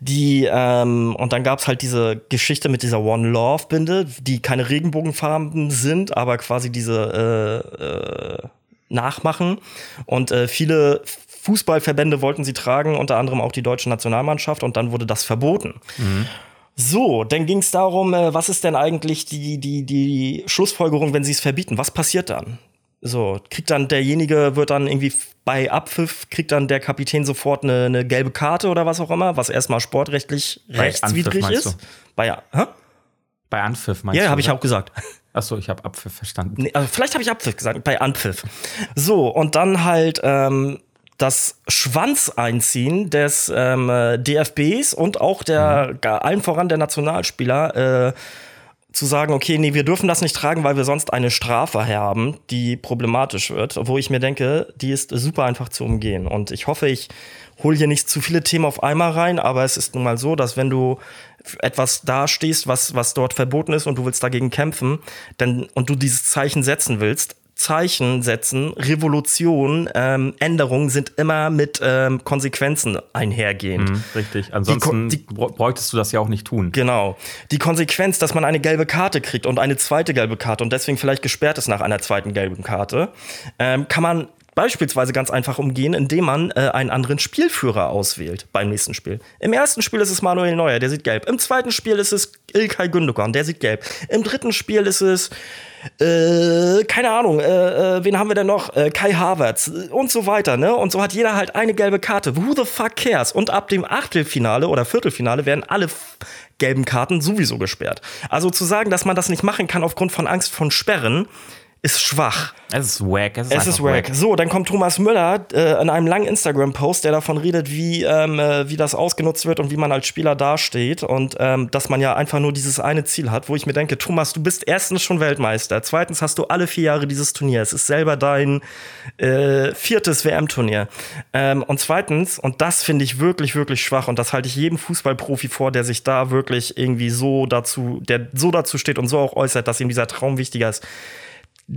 Die, ähm, und dann gab es halt diese Geschichte mit dieser One Love Binde, die keine Regenbogenfarben sind, aber quasi diese äh, äh, nachmachen. Und äh, viele Fußballverbände wollten sie tragen, unter anderem auch die deutsche Nationalmannschaft, und dann wurde das verboten. Mhm. So, dann ging es darum, äh, was ist denn eigentlich die, die, die Schlussfolgerung, wenn sie es verbieten? Was passiert dann? So, kriegt dann derjenige, wird dann irgendwie bei Abpfiff, kriegt dann der Kapitän sofort eine, eine gelbe Karte oder was auch immer, was erstmal sportrechtlich bei rechtswidrig Anpfiff, ist. Bei, hä? bei Anpfiff meinst ja, du? Ja, habe ich auch gesagt. Achso, ich habe Abpfiff verstanden. Nee, also vielleicht habe ich Abpfiff gesagt, bei Anpfiff. So, und dann halt ähm, das Schwanzeinziehen des ähm, DFBs und auch der, mhm. allen voran der Nationalspieler, äh, zu sagen, okay, nee, wir dürfen das nicht tragen, weil wir sonst eine Strafe haben, die problematisch wird, wo ich mir denke, die ist super einfach zu umgehen. Und ich hoffe, ich hole hier nicht zu viele Themen auf einmal rein, aber es ist nun mal so, dass wenn du etwas dastehst, was, was dort verboten ist und du willst dagegen kämpfen, denn, und du dieses Zeichen setzen willst, Zeichen setzen, Revolution, ähm, Änderungen sind immer mit ähm, Konsequenzen einhergehend. Mhm, richtig. Ansonsten die, die, bräuchtest du das ja auch nicht tun. Genau. Die Konsequenz, dass man eine gelbe Karte kriegt und eine zweite gelbe Karte und deswegen vielleicht gesperrt ist nach einer zweiten gelben Karte, ähm, kann man beispielsweise ganz einfach umgehen, indem man äh, einen anderen Spielführer auswählt beim nächsten Spiel. Im ersten Spiel ist es Manuel Neuer, der sieht gelb. Im zweiten Spiel ist es Ilkay Gündogan, der sieht gelb. Im dritten Spiel ist es äh, keine Ahnung, äh, äh, wen haben wir denn noch? Äh, Kai Havertz und so weiter, ne? Und so hat jeder halt eine gelbe Karte. Who the fuck cares? Und ab dem Achtelfinale oder Viertelfinale werden alle gelben Karten sowieso gesperrt. Also zu sagen, dass man das nicht machen kann aufgrund von Angst von Sperren, ist schwach. Es ist wack. Es ist, es ist wack. wack. So, dann kommt Thomas Müller äh, in einem langen Instagram-Post, der davon redet, wie, ähm, äh, wie das ausgenutzt wird und wie man als Spieler dasteht und ähm, dass man ja einfach nur dieses eine Ziel hat, wo ich mir denke, Thomas, du bist erstens schon Weltmeister, zweitens hast du alle vier Jahre dieses Turnier. Es ist selber dein äh, viertes WM-Turnier. Ähm, und zweitens, und das finde ich wirklich, wirklich schwach und das halte ich jedem Fußballprofi vor, der sich da wirklich irgendwie so dazu, der so dazu steht und so auch äußert, dass ihm dieser Traum wichtiger ist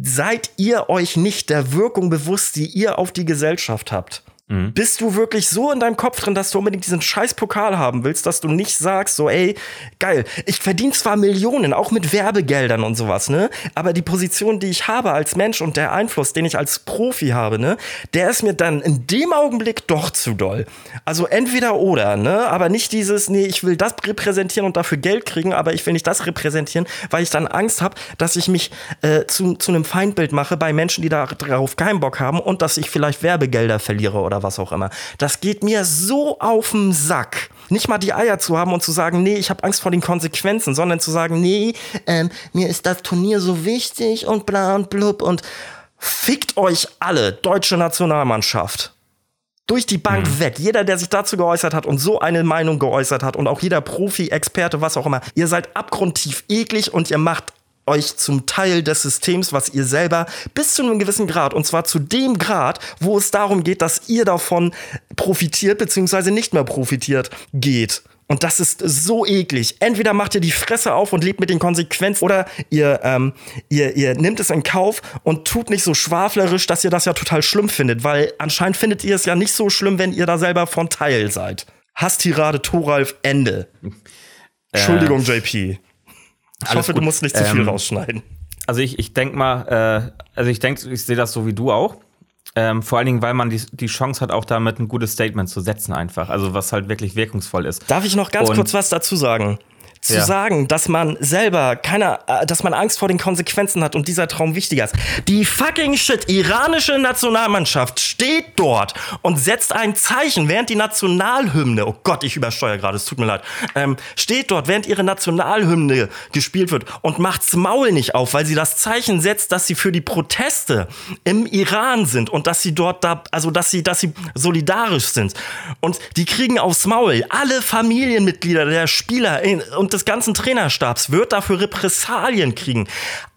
seid ihr euch nicht der Wirkung bewusst, die ihr auf die Gesellschaft habt? Mhm. Bist du wirklich so in deinem Kopf drin, dass du unbedingt diesen scheiß Pokal haben willst, dass du nicht sagst, so, ey, geil, ich verdiene zwar Millionen, auch mit Werbegeldern und sowas, ne? Aber die Position, die ich habe als Mensch und der Einfluss, den ich als Profi habe, ne, der ist mir dann in dem Augenblick doch zu doll. Also entweder oder, ne? Aber nicht dieses, nee, ich will das repräsentieren und dafür Geld kriegen, aber ich will nicht das repräsentieren, weil ich dann Angst habe, dass ich mich äh, zu, zu einem Feindbild mache bei Menschen, die darauf keinen Bock haben und dass ich vielleicht Werbegelder verliere oder oder was auch immer. Das geht mir so auf den Sack. Nicht mal die Eier zu haben und zu sagen, nee, ich habe Angst vor den Konsequenzen, sondern zu sagen, nee, ähm, mir ist das Turnier so wichtig und bla und blub und fickt euch alle, deutsche Nationalmannschaft durch die Bank mhm. weg. Jeder, der sich dazu geäußert hat und so eine Meinung geäußert hat und auch jeder Profi, Experte, was auch immer, ihr seid abgrundtief eklig und ihr macht euch zum Teil des Systems, was ihr selber bis zu einem gewissen Grad, und zwar zu dem Grad, wo es darum geht, dass ihr davon profitiert, beziehungsweise nicht mehr profitiert, geht. Und das ist so eklig. Entweder macht ihr die Fresse auf und lebt mit den Konsequenzen oder ihr, ähm, ihr, ihr nimmt es in Kauf und tut nicht so schwaflerisch, dass ihr das ja total schlimm findet, weil anscheinend findet ihr es ja nicht so schlimm, wenn ihr da selber von Teil seid. Hasstirade Thoralf Ende. Äh, Entschuldigung, JP. Ich hoffe, gut. du musst nicht zu viel ähm, rausschneiden. Also ich, ich denke mal, äh, also ich denke, ich sehe das so wie du auch. Ähm, vor allen Dingen, weil man die, die Chance hat, auch damit ein gutes Statement zu setzen, einfach. Also was halt wirklich wirkungsvoll ist. Darf ich noch ganz Und kurz was dazu sagen? Zu ja. sagen, dass man selber keine, äh, dass man Angst vor den Konsequenzen hat und dieser Traum wichtiger ist. Die fucking shit iranische Nationalmannschaft steht dort und setzt ein Zeichen, während die Nationalhymne, oh Gott, ich übersteuere gerade, es tut mir leid, ähm, steht dort, während ihre Nationalhymne gespielt wird und macht's Maul nicht auf, weil sie das Zeichen setzt, dass sie für die Proteste im Iran sind und dass sie dort da, also dass sie, dass sie solidarisch sind. Und die kriegen aufs Maul. Alle Familienmitglieder der Spieler und des ganzen Trainerstabs wird dafür Repressalien kriegen.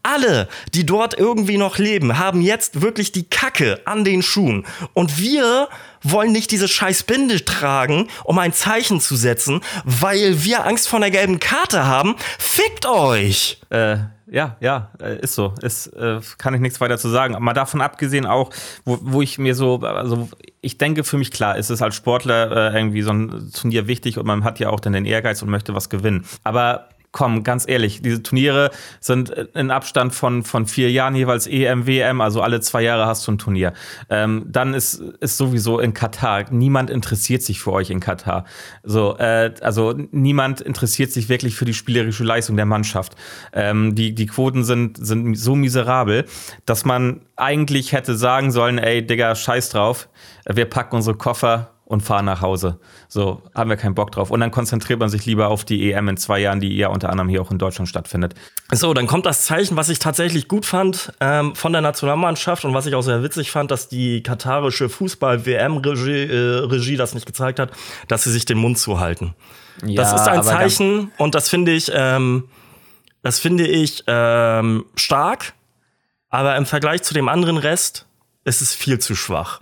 Alle, die dort irgendwie noch leben, haben jetzt wirklich die Kacke an den Schuhen. Und wir wollen nicht diese scheiß Binde tragen, um ein Zeichen zu setzen, weil wir Angst vor einer gelben Karte haben. Fickt euch! Äh, ja, ja, äh, ist so. Ist, äh, kann ich nichts weiter zu sagen. Mal davon abgesehen auch, wo, wo ich mir so, also ich denke für mich klar, ist es als Sportler äh, irgendwie so ein Turnier wichtig und man hat ja auch dann den Ehrgeiz und möchte was gewinnen. Aber komm, ganz ehrlich, diese Turniere sind in Abstand von, von vier Jahren jeweils EM, WM, also alle zwei Jahre hast du ein Turnier. Ähm, dann ist, ist sowieso in Katar, niemand interessiert sich für euch in Katar. So, äh, also niemand interessiert sich wirklich für die spielerische Leistung der Mannschaft. Ähm, die, die Quoten sind, sind so miserabel, dass man eigentlich hätte sagen sollen, ey, Digga, scheiß drauf, wir packen unsere Koffer und fahren nach Hause. So, haben wir keinen Bock drauf. Und dann konzentriert man sich lieber auf die EM in zwei Jahren, die ja unter anderem hier auch in Deutschland stattfindet. So, dann kommt das Zeichen, was ich tatsächlich gut fand ähm, von der Nationalmannschaft und was ich auch sehr witzig fand, dass die katarische Fußball-WM-Regie äh, Regie das nicht gezeigt hat, dass sie sich den Mund zuhalten. Ja, das ist ein Zeichen und das finde ich, ähm, das finde ich ähm, stark, aber im Vergleich zu dem anderen Rest ist es viel zu schwach.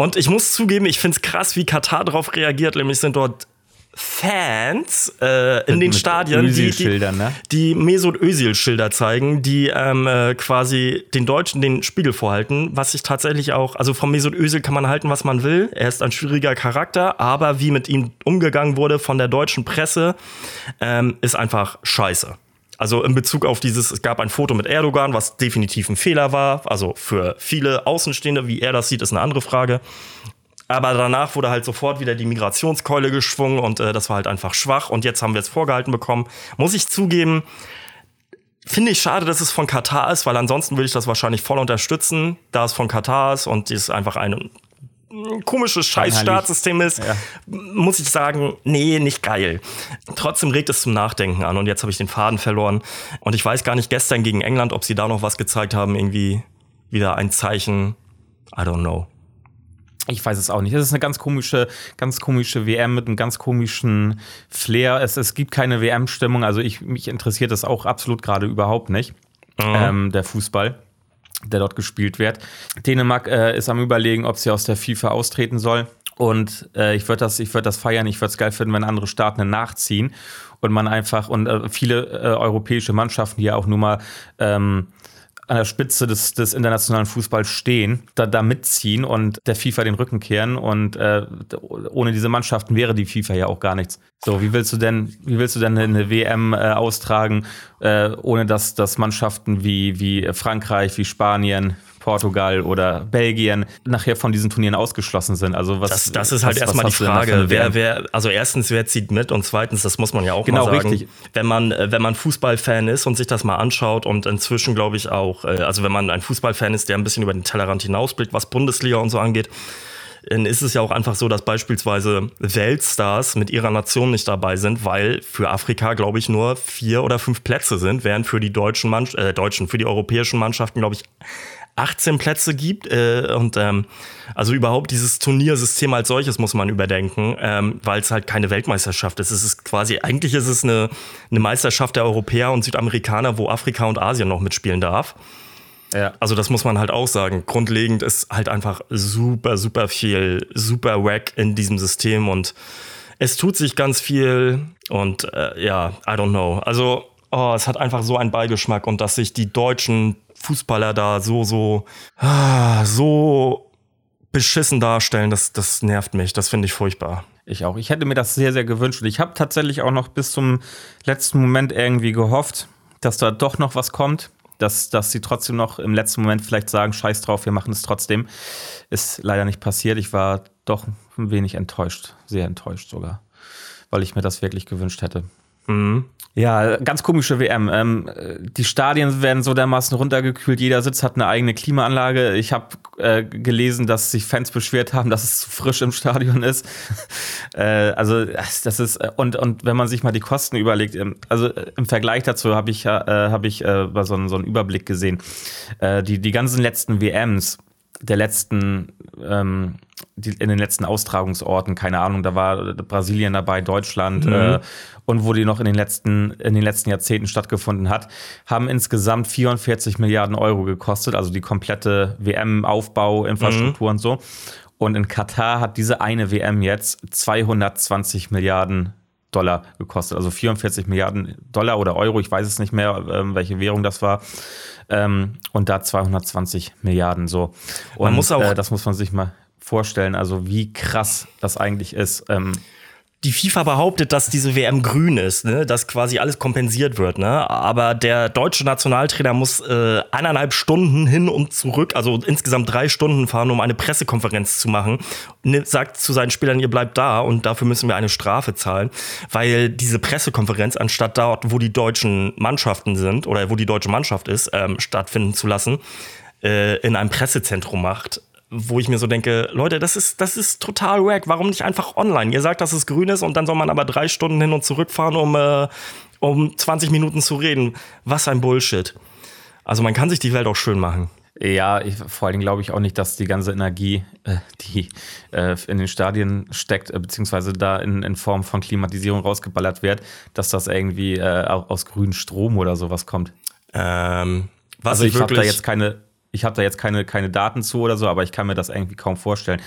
Und ich muss zugeben, ich finde es krass, wie Katar darauf reagiert. Nämlich sind dort Fans äh, in mit, den Stadien, die, die, ne? die Mesut Özil-Schilder zeigen, die ähm, äh, quasi den Deutschen den Spiegel vorhalten, was ich tatsächlich auch, also vom Mesut Özil kann man halten, was man will. Er ist ein schwieriger Charakter, aber wie mit ihm umgegangen wurde von der deutschen Presse, ähm, ist einfach scheiße. Also in Bezug auf dieses, es gab ein Foto mit Erdogan, was definitiv ein Fehler war. Also für viele Außenstehende, wie er das sieht, ist eine andere Frage. Aber danach wurde halt sofort wieder die Migrationskeule geschwungen und äh, das war halt einfach schwach. Und jetzt haben wir es vorgehalten bekommen. Muss ich zugeben, finde ich schade, dass es von Katar ist, weil ansonsten würde ich das wahrscheinlich voll unterstützen, da es von Katar ist und ist einfach ein komisches Scheiß-Startsystem ist, ja. muss ich sagen, nee, nicht geil. Trotzdem regt es zum Nachdenken an und jetzt habe ich den Faden verloren. Und ich weiß gar nicht gestern gegen England, ob sie da noch was gezeigt haben, irgendwie wieder ein Zeichen. I don't know. Ich weiß es auch nicht. Es ist eine ganz komische, ganz komische WM mit einem ganz komischen Flair. Es, es gibt keine WM-Stimmung. Also ich, mich interessiert das auch absolut gerade überhaupt nicht, mhm. ähm, der Fußball der dort gespielt wird. Dänemark äh, ist am überlegen, ob sie aus der FIFA austreten soll. Und äh, ich würde das, ich würde das feiern. Ich würde es geil finden, wenn andere Staaten nachziehen und man einfach und äh, viele äh, europäische Mannschaften, ja auch nur mal ähm, an der Spitze des, des internationalen Fußballs stehen, da, da mitziehen und der FIFA den Rücken kehren. Und äh, ohne diese Mannschaften wäre die FIFA ja auch gar nichts. So, wie willst du denn, wie willst du denn eine WM äh, austragen, äh, ohne dass, dass Mannschaften wie, wie Frankreich, wie Spanien, Portugal oder Belgien nachher von diesen Turnieren ausgeschlossen sind. Also was, das, das ist halt was, erstmal die Frage, wer, wer, also erstens, wer zieht mit und zweitens, das muss man ja auch genau, mal sagen, richtig. wenn man, äh, wenn man Fußballfan ist und sich das mal anschaut und inzwischen glaube ich auch, äh, also wenn man ein Fußballfan ist, der ein bisschen über den Tellerrand hinausblickt, was Bundesliga und so angeht, dann ist es ja auch einfach so, dass beispielsweise Weltstars mit ihrer Nation nicht dabei sind, weil für Afrika, glaube ich, nur vier oder fünf Plätze sind, während für die deutschen, Mann äh, deutschen für die europäischen Mannschaften, glaube ich, 18 Plätze gibt. Äh, und ähm, also überhaupt dieses Turniersystem als solches muss man überdenken, ähm, weil es halt keine Weltmeisterschaft ist. Es ist quasi, eigentlich ist es eine, eine Meisterschaft der Europäer und Südamerikaner, wo Afrika und Asien noch mitspielen darf. Ja. Also das muss man halt auch sagen. Grundlegend ist halt einfach super, super viel, super wack in diesem System und es tut sich ganz viel und äh, ja, I don't know. Also oh, es hat einfach so einen Beigeschmack und dass sich die deutschen Fußballer da so, so, ah, so beschissen darstellen, das, das nervt mich. Das finde ich furchtbar. Ich auch. Ich hätte mir das sehr, sehr gewünscht. Und ich habe tatsächlich auch noch bis zum letzten Moment irgendwie gehofft, dass da doch noch was kommt. Dass, dass sie trotzdem noch im letzten Moment vielleicht sagen, scheiß drauf, wir machen es trotzdem. Ist leider nicht passiert. Ich war doch ein wenig enttäuscht. Sehr enttäuscht sogar. Weil ich mir das wirklich gewünscht hätte. Mhm. Ja, ganz komische WM. Ähm, die Stadien werden so dermaßen runtergekühlt. Jeder Sitz hat eine eigene Klimaanlage. Ich habe äh, gelesen, dass sich Fans beschwert haben, dass es zu frisch im Stadion ist. äh, also das ist und und wenn man sich mal die Kosten überlegt, ähm, also äh, im Vergleich dazu habe ich äh, habe ich äh, so, einen, so einen Überblick gesehen. Äh, die die ganzen letzten WMs der letzten ähm, die, in den letzten Austragungsorten, keine Ahnung, da war Brasilien dabei, Deutschland mhm. äh, und wo die noch in den letzten in den letzten Jahrzehnten stattgefunden hat, haben insgesamt 44 Milliarden Euro gekostet, also die komplette WM-Aufbau, Infrastruktur mhm. und so. Und in Katar hat diese eine WM jetzt 220 Milliarden Dollar gekostet, also 44 Milliarden Dollar oder Euro, ich weiß es nicht mehr, ähm, welche Währung das war. Ähm, und da 220 Milliarden so. Und man muss auch, äh, das muss man sich mal vorstellen, also wie krass das eigentlich ist. Ähm, die FIFA behauptet, dass diese WM grün ist, ne? dass quasi alles kompensiert wird. Ne? Aber der deutsche Nationaltrainer muss äh, eineinhalb Stunden hin und zurück, also insgesamt drei Stunden fahren, um eine Pressekonferenz zu machen. Ne, sagt zu seinen Spielern, ihr bleibt da und dafür müssen wir eine Strafe zahlen, weil diese Pressekonferenz, anstatt dort, wo die deutschen Mannschaften sind oder wo die deutsche Mannschaft ist, ähm, stattfinden zu lassen, äh, in einem Pressezentrum macht wo ich mir so denke, Leute, das ist, das ist total wack. Warum nicht einfach online? Ihr sagt, dass es grün ist und dann soll man aber drei Stunden hin und zurück fahren, um, äh, um 20 Minuten zu reden. Was ein Bullshit. Also man kann sich die Welt auch schön machen. Ja, ich, vor allen Dingen glaube ich auch nicht, dass die ganze Energie, äh, die äh, in den Stadien steckt, äh, beziehungsweise da in, in, Form von Klimatisierung rausgeballert wird, dass das irgendwie äh, aus grünem Strom oder sowas kommt. Ähm, was also ich, ich habe da jetzt keine ich habe da jetzt keine, keine Daten zu oder so, aber ich kann mir das irgendwie kaum vorstellen.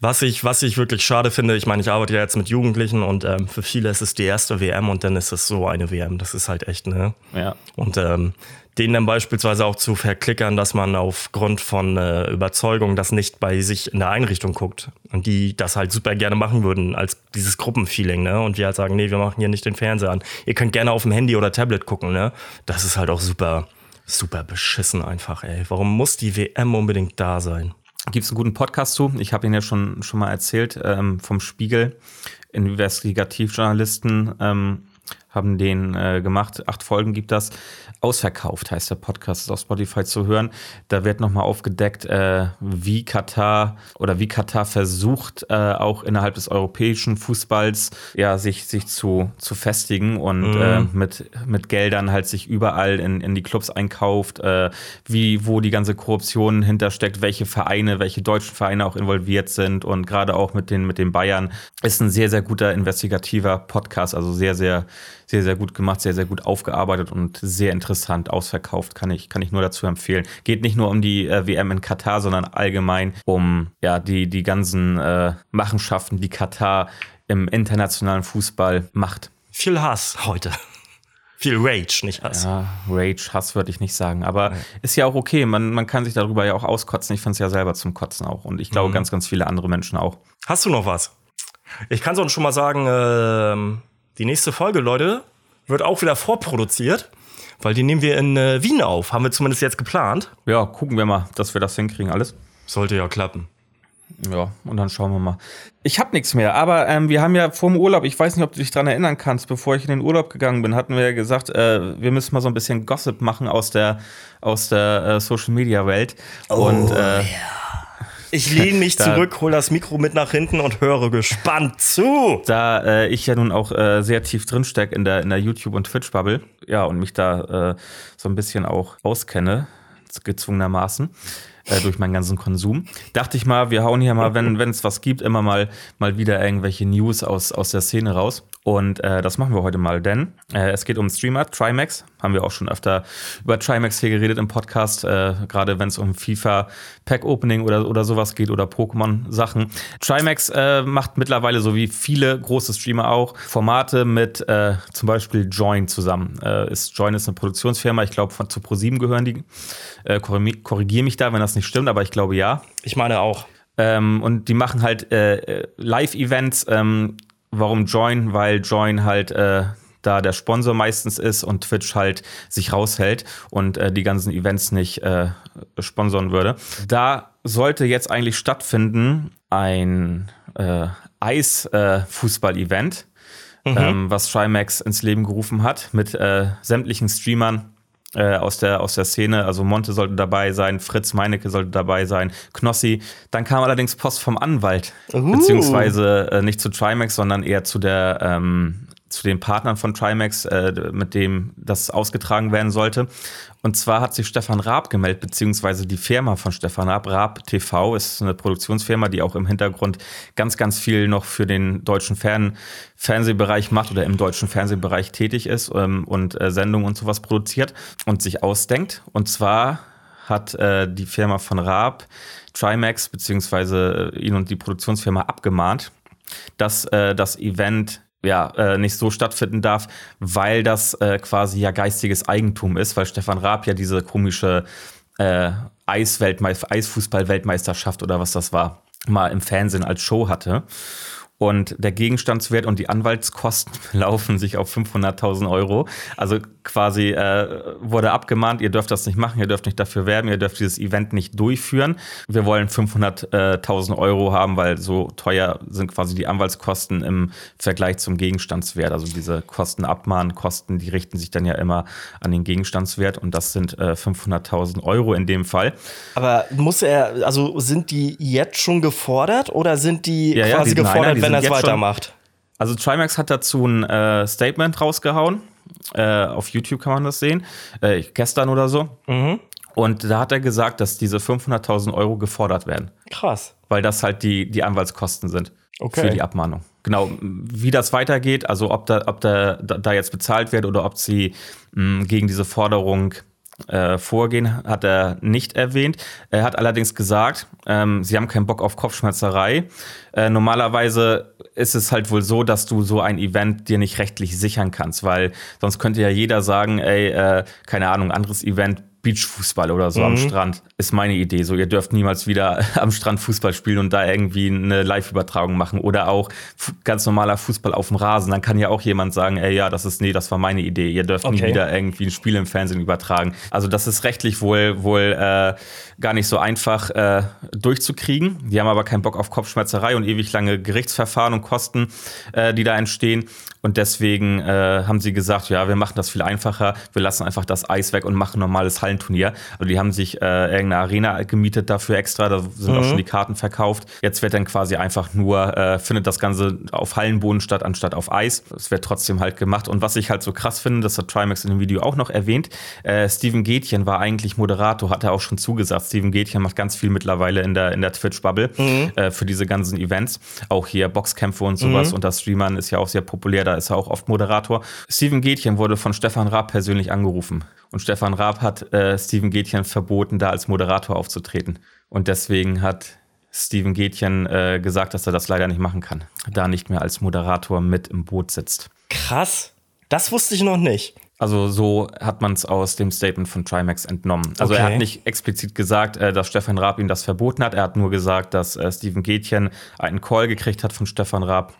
Was ich, was ich wirklich schade finde, ich meine, ich arbeite ja jetzt mit Jugendlichen und ähm, für viele ist es die erste WM und dann ist es so eine WM. Das ist halt echt, ne? Ja. Und ähm, denen dann beispielsweise auch zu verklickern, dass man aufgrund von äh, Überzeugung das nicht bei sich in der Einrichtung guckt. Und die das halt super gerne machen würden, als dieses Gruppenfeeling, ne? Und wir halt sagen, nee, wir machen hier nicht den Fernseher an. Ihr könnt gerne auf dem Handy oder Tablet gucken, ne? Das ist halt auch super super beschissen einfach, ey. Warum muss die WM unbedingt da sein? Gibt es einen guten Podcast zu? Ich habe ihn ja schon, schon mal erzählt, ähm, vom Spiegel. Investigativjournalisten ähm, haben den äh, gemacht. Acht Folgen gibt das. Ausverkauft heißt der Podcast, ist auf Spotify zu hören. Da wird nochmal aufgedeckt, äh, wie Katar oder wie Katar versucht, äh, auch innerhalb des europäischen Fußballs ja, sich, sich zu, zu festigen und mhm. äh, mit, mit Geldern halt sich überall in, in die Clubs einkauft, äh, wie, wo die ganze Korruption hintersteckt, welche Vereine, welche deutschen Vereine auch involviert sind und gerade auch mit den, mit den Bayern. Ist ein sehr, sehr guter investigativer Podcast, also sehr, sehr sehr, sehr gut gemacht, sehr, sehr gut aufgearbeitet und sehr interessant ausverkauft, kann ich, kann ich nur dazu empfehlen. Geht nicht nur um die äh, WM in Katar, sondern allgemein um ja, die, die ganzen äh, Machenschaften, die Katar im internationalen Fußball macht. Viel Hass heute. Viel Rage, nicht Hass. Ja, Rage, Hass würde ich nicht sagen. Aber ja. ist ja auch okay. Man, man kann sich darüber ja auch auskotzen. Ich finde es ja selber zum Kotzen auch. Und ich glaube, mhm. ganz, ganz viele andere Menschen auch. Hast du noch was? Ich kann es schon mal sagen, äh, die nächste Folge, Leute, wird auch wieder vorproduziert, weil die nehmen wir in äh, Wien auf. Haben wir zumindest jetzt geplant. Ja, gucken wir mal, dass wir das hinkriegen, alles. Sollte ja klappen. Ja, und dann schauen wir mal. Ich habe nichts mehr, aber ähm, wir haben ja vor dem Urlaub, ich weiß nicht, ob du dich daran erinnern kannst, bevor ich in den Urlaub gegangen bin, hatten wir ja gesagt, äh, wir müssen mal so ein bisschen Gossip machen aus der, aus der äh, Social Media Welt. Oh, und äh, ja Ich lehne mich da, zurück, hole das Mikro mit nach hinten und höre gespannt zu. Da äh, ich ja nun auch äh, sehr tief drin stecke in der, in der YouTube- und Twitch-Bubble, ja, und mich da äh, so ein bisschen auch auskenne, gezwungenermaßen, äh, durch meinen ganzen Konsum. Dachte ich mal, wir hauen hier mal, wenn es was gibt, immer mal, mal wieder irgendwelche News aus, aus der Szene raus. Und äh, das machen wir heute mal, denn äh, es geht um Streamer, Trimax. Haben wir auch schon öfter über Trimax hier geredet im Podcast, äh, gerade wenn es um FIFA Pack Opening oder, oder sowas geht oder Pokémon-Sachen. Trimax äh, macht mittlerweile, so wie viele große Streamer auch, Formate mit äh, zum Beispiel Join zusammen. Äh, ist, Join ist eine Produktionsfirma, ich glaube, zu Pro7 gehören die. Äh, Korrigiere mich da, wenn das nicht stimmt, aber ich glaube ja. Ich meine auch. Ähm, und die machen halt äh, Live-Events ähm, Warum Join? Weil Join halt äh, da der Sponsor meistens ist und Twitch halt sich raushält und äh, die ganzen Events nicht äh, sponsern würde. Da sollte jetzt eigentlich stattfinden ein äh, Eisfußball-Event, mhm. ähm, was Trimax ins Leben gerufen hat mit äh, sämtlichen Streamern äh, aus, der, aus der Szene. Also Monte sollte dabei sein, Fritz Meinecke sollte dabei sein, Knossi. Dann kam allerdings Post vom Anwalt, uh. beziehungsweise äh, nicht zu Trimax, sondern eher zu der ähm, zu den Partnern von Trimax, äh, mit dem das ausgetragen werden sollte. Und zwar hat sich Stefan Raab gemeldet, beziehungsweise die Firma von Stefan Raab, Raab TV, ist eine Produktionsfirma, die auch im Hintergrund ganz, ganz viel noch für den deutschen Fern Fernsehbereich macht oder im deutschen Fernsehbereich tätig ist ähm, und äh, Sendungen und sowas produziert und sich ausdenkt. Und zwar hat äh, die Firma von Raab Trimax beziehungsweise äh, ihn und die Produktionsfirma abgemahnt, dass äh, das Event ja, äh, nicht so stattfinden darf, weil das äh, quasi ja geistiges Eigentum ist, weil Stefan Raab ja diese komische äh, Eisfußball-Weltmeisterschaft oder was das war, mal im Fernsehen als Show hatte. Und der Gegenstandswert und die Anwaltskosten laufen sich auf 500.000 Euro. Also quasi äh, wurde abgemahnt, ihr dürft das nicht machen, ihr dürft nicht dafür werben, ihr dürft dieses Event nicht durchführen. Wir wollen 500.000 Euro haben, weil so teuer sind quasi die Anwaltskosten im Vergleich zum Gegenstandswert. Also diese Kosten, Abmahnkosten, die richten sich dann ja immer an den Gegenstandswert und das sind äh, 500.000 Euro in dem Fall. Aber muss er, also sind die jetzt schon gefordert oder sind die ja, quasi ja, die, gefordert, nein, nein, wenn er es weitermacht? Schon, also Trimax hat dazu ein äh, Statement rausgehauen äh, auf YouTube kann man das sehen. Äh, gestern oder so. Mhm. Und da hat er gesagt, dass diese 500.000 Euro gefordert werden. Krass. Weil das halt die, die Anwaltskosten sind okay. für die Abmahnung. Genau, wie das weitergeht, also ob da, ob da, da jetzt bezahlt wird oder ob sie mh, gegen diese Forderung äh, vorgehen, hat er nicht erwähnt. Er hat allerdings gesagt, ähm, sie haben keinen Bock auf Kopfschmerzerei. Äh, normalerweise ist es halt wohl so, dass du so ein Event dir nicht rechtlich sichern kannst, weil sonst könnte ja jeder sagen, ey, äh, keine Ahnung, anderes Event Beachfußball oder so mhm. am Strand ist meine Idee. So, ihr dürft niemals wieder am Strand Fußball spielen und da irgendwie eine Live-Übertragung machen oder auch ganz normaler Fußball auf dem Rasen. Dann kann ja auch jemand sagen, ey, ja, das ist, nee, das war meine Idee. Ihr dürft okay. nie wieder irgendwie ein Spiel im Fernsehen übertragen. Also das ist rechtlich wohl, wohl äh, gar nicht so einfach äh, durchzukriegen. Die haben aber keinen Bock auf Kopfschmerzerei und ewig lange Gerichtsverfahren und Kosten, äh, die da entstehen. Und deswegen äh, haben sie gesagt, ja, wir machen das viel einfacher. Wir lassen einfach das Eis weg und machen normales Hallenturnier. Also die haben sich äh, irgendeine Arena gemietet dafür extra. Da sind mhm. auch schon die Karten verkauft. Jetzt wird dann quasi einfach nur, äh, findet das Ganze auf Hallenboden statt, anstatt auf Eis. Es wird trotzdem halt gemacht. Und was ich halt so krass finde, das hat Trimax in dem Video auch noch erwähnt, äh, Steven Gätchen war eigentlich Moderator, hat er auch schon zugesagt. Steven Gätchen macht ganz viel mittlerweile in der, in der Twitch-Bubble mhm. äh, für diese ganzen Events. Auch hier Boxkämpfe und sowas. Mhm. Und das Streamern ist ja auch sehr populär. Da ist er auch oft Moderator. Steven Gätchen wurde von Stefan Raab persönlich angerufen. Und Stefan Raab hat äh, Steven Gätchen verboten, da als Moderator aufzutreten. Und deswegen hat Steven Gätchen äh, gesagt, dass er das leider nicht machen kann, da nicht mehr als Moderator mit im Boot sitzt. Krass. Das wusste ich noch nicht. Also so hat man es aus dem Statement von Trimax entnommen. Also okay. er hat nicht explizit gesagt, äh, dass Stefan Raab ihm das verboten hat. Er hat nur gesagt, dass äh, Steven Gätchen einen Call gekriegt hat von Stefan Raab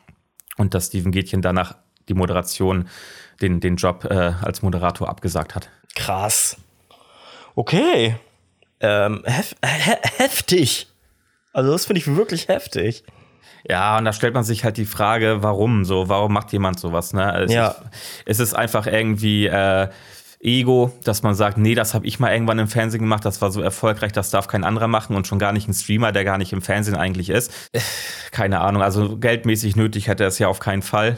und dass Steven Gätchen danach die Moderation, den, den Job äh, als Moderator abgesagt hat. Krass. Okay. Ähm, hef he heftig. Also das finde ich wirklich heftig. Ja, und da stellt man sich halt die Frage, warum so, warum macht jemand sowas, ne? Also ja. es ist einfach irgendwie, äh, Ego, dass man sagt, nee, das habe ich mal irgendwann im Fernsehen gemacht, das war so erfolgreich, das darf kein anderer machen und schon gar nicht ein Streamer, der gar nicht im Fernsehen eigentlich ist. Keine Ahnung, also geldmäßig nötig hätte er es ja auf keinen Fall.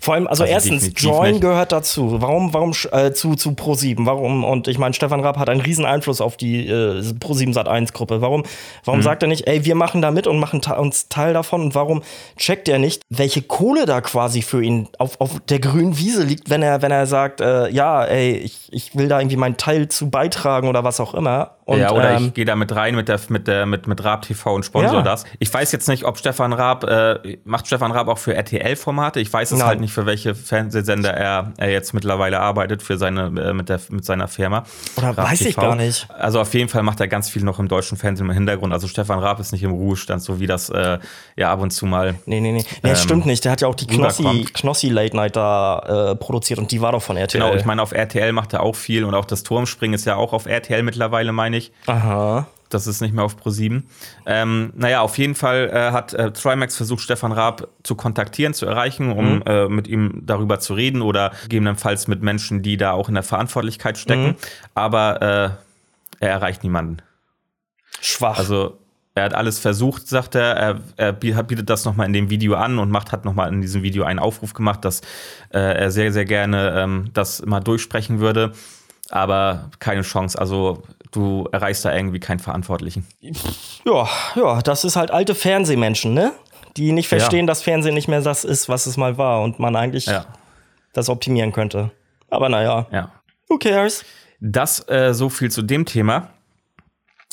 Vor allem, also, also erstens, Join nicht. gehört dazu. Warum, warum äh, zu, zu Pro7? Warum? Und ich meine, Stefan Raab hat einen riesen Einfluss auf die äh, Pro7 Sat 1 Gruppe. Warum, warum mhm. sagt er nicht, ey, wir machen da mit und machen uns Teil davon? Und warum checkt er nicht, welche Kohle da quasi für ihn auf, auf der grünen Wiese liegt, wenn er, wenn er sagt, äh, ja, ey, ich, ich will da irgendwie meinen Teil zu beitragen oder was auch immer? Und, ja, oder ähm, ich gehe da mit rein mit der mit der mit mit Raab TV und sponsor ja. das. Ich weiß jetzt nicht, ob Stefan Raab äh, macht Stefan Raab auch für RTL Formate. Ich weiß es Nein. Halt nicht für welche Fernsehsender er, er jetzt mittlerweile arbeitet für seine äh, mit der mit seiner Firma. Oder Raab weiß TV. ich gar nicht. Also auf jeden Fall macht er ganz viel noch im deutschen Fernsehen im Hintergrund. Also Stefan Raab ist nicht im Ruhestand, so wie das äh, ja ab und zu mal. Nee, nee, nee. Nee, ähm, stimmt nicht. Der hat ja auch die Knossi, Knossi Late Night da äh, produziert und die war doch von RTL. Genau, ich meine, auf RTL macht er auch viel und auch das Turmspringen ist ja auch auf RTL mittlerweile, meine ich. Aha. Das ist nicht mehr auf Pro7. Ähm, naja, auf jeden Fall äh, hat äh, Trimax versucht, Stefan Raab zu kontaktieren, zu erreichen, um mhm. äh, mit ihm darüber zu reden oder gegebenenfalls mit Menschen, die da auch in der Verantwortlichkeit stecken. Mhm. Aber äh, er erreicht niemanden. Schwach. Also er hat alles versucht, sagt er. Er, er bietet das nochmal in dem Video an und macht, hat nochmal in diesem Video einen Aufruf gemacht, dass äh, er sehr, sehr gerne ähm, das mal durchsprechen würde. Aber keine Chance. Also du erreichst da irgendwie keinen Verantwortlichen. Ja, ja, das ist halt alte Fernsehmenschen, ne? Die nicht verstehen, ja. dass Fernsehen nicht mehr das ist, was es mal war und man eigentlich ja. das optimieren könnte. Aber naja. Ja. Who cares? Das äh, so viel zu dem Thema.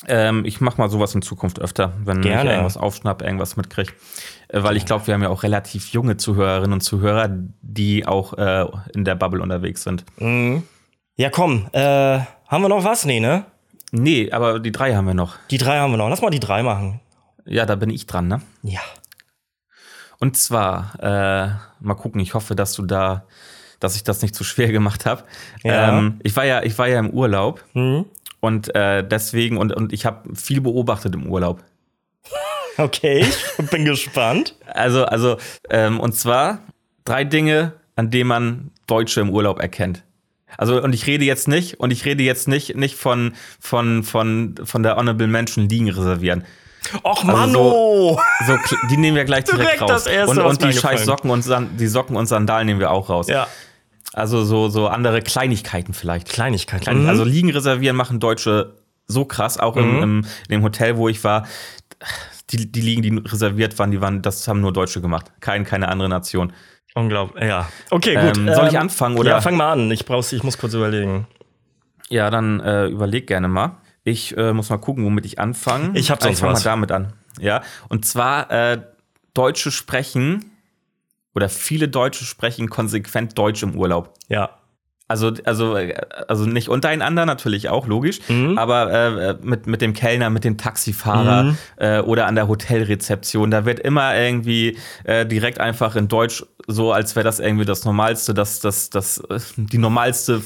Ähm, ich mache mal sowas in Zukunft öfter, wenn Gerne. ich irgendwas aufschnapp, irgendwas mitkriege. Äh, weil ich glaube, wir haben ja auch relativ junge Zuhörerinnen und Zuhörer, die auch äh, in der Bubble unterwegs sind. Mhm. Ja, komm, äh, haben wir noch was? Nee, ne? Nee, aber die drei haben wir noch. Die drei haben wir noch. Lass mal die drei machen. Ja, da bin ich dran, ne? Ja. Und zwar, äh, mal gucken, ich hoffe, dass du da, dass ich das nicht zu schwer gemacht habe. Ja. Ähm, ich war ja, ich war ja im Urlaub mhm. und äh, deswegen, und, und ich habe viel beobachtet im Urlaub. Okay, ich bin gespannt. Also, also, ähm, und zwar drei Dinge, an denen man Deutsche im Urlaub erkennt. Also und ich rede jetzt nicht und ich rede jetzt nicht nicht von von von von der Honorable Mention liegen reservieren. Och Mann, also so, so, die nehmen wir gleich direkt, direkt raus. Das erste, und, und die scheiß Socken und die Socken und Sandalen nehmen wir auch raus. Ja. Also so so andere Kleinigkeiten vielleicht. Kleinigkeiten. Klein, mhm. Also liegen reservieren machen Deutsche so krass, auch mhm. im, im, in dem Hotel, wo ich war. Die, die Liegen, die reserviert waren, die waren, das haben nur Deutsche gemacht. Kein, keine andere Nation. Unglaublich, ja. Okay, gut. Ähm, soll ich ähm, anfangen oder? Ja, fang mal an. Ich brauch's, ich muss kurz überlegen. Ja, dann äh, überleg gerne mal. Ich äh, muss mal gucken, womit ich anfange. Ich habe sonst ich fang was. mal damit an. Ja, und zwar äh, Deutsche sprechen oder viele Deutsche sprechen konsequent Deutsch im Urlaub. Ja. Also, also, also nicht untereinander natürlich auch, logisch, mhm. aber äh, mit, mit dem Kellner, mit dem Taxifahrer mhm. äh, oder an der Hotelrezeption, da wird immer irgendwie äh, direkt einfach in Deutsch so, als wäre das irgendwie das Normalste, das, das, das, äh, die normalste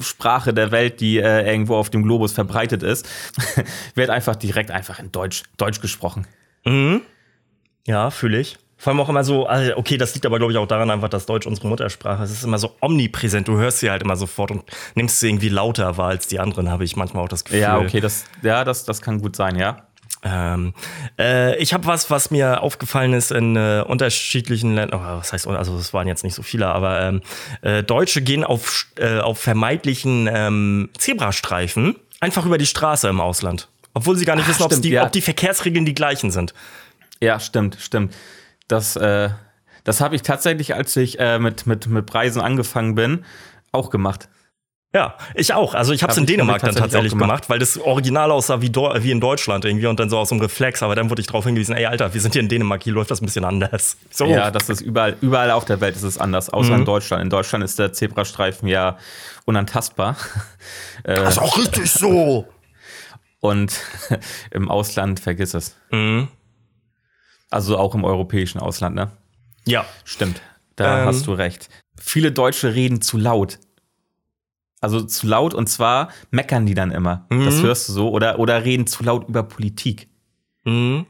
Sprache der Welt, die äh, irgendwo auf dem Globus verbreitet ist, wird einfach direkt einfach in Deutsch, Deutsch gesprochen. Mhm. Ja, fühle ich. Vor allem auch immer so, also okay, das liegt aber, glaube ich, auch daran einfach, dass Deutsch unsere Muttersprache ist. Es ist immer so omnipräsent. Du hörst sie halt immer sofort und nimmst sie irgendwie lauter wahr als die anderen, habe ich manchmal auch das Gefühl. Ja, okay, das, ja, das, das kann gut sein, ja. Ähm, äh, ich habe was, was mir aufgefallen ist in äh, unterschiedlichen Ländern. Oh, was heißt, also es waren jetzt nicht so viele, aber ähm, äh, Deutsche gehen auf, äh, auf vermeintlichen ähm, Zebrastreifen einfach über die Straße im Ausland. Obwohl sie gar nicht Ach, wissen, stimmt, die, ja. ob die Verkehrsregeln die gleichen sind. Ja, stimmt, stimmt. Das, äh, das habe ich tatsächlich, als ich äh, mit, mit, mit Preisen angefangen bin, auch gemacht. Ja, ich auch. Also ich habe es in Dänemark dann tatsächlich gemacht. gemacht. weil das Original aussah wie, wie in Deutschland irgendwie und dann so aus dem Reflex. Aber dann wurde ich darauf hingewiesen, ey Alter, wir sind hier in Dänemark, hier läuft das ein bisschen anders. So. Ja, das ist überall, überall auf der Welt ist es anders, außer mhm. in Deutschland. In Deutschland ist der Zebrastreifen ja unantastbar. Das ist auch richtig so. Und im Ausland vergiss es. Mhm. Also auch im europäischen Ausland, ne? Ja. Stimmt. Da ähm. hast du recht. Viele Deutsche reden zu laut. Also zu laut und zwar meckern die dann immer. Mhm. Das hörst du so. Oder, oder reden zu laut über Politik. Mhm.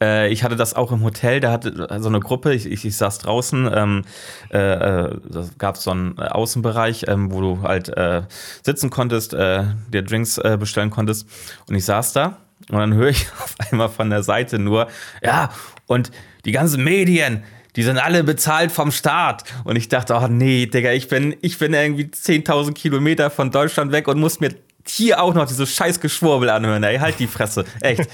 Äh, ich hatte das auch im Hotel, da hatte so eine Gruppe, ich, ich, ich saß draußen, ähm, äh, äh da gab es so einen Außenbereich, ähm, wo du halt äh, sitzen konntest, äh, dir Drinks äh, bestellen konntest. Und ich saß da und dann höre ich auf einmal von der Seite nur, ja, und die ganzen Medien, die sind alle bezahlt vom Staat. Und ich dachte, oh nee, Digga, ich bin, ich bin irgendwie 10.000 Kilometer von Deutschland weg und muss mir hier auch noch dieses scheiß Geschwurbel anhören, ey, halt die Fresse, echt.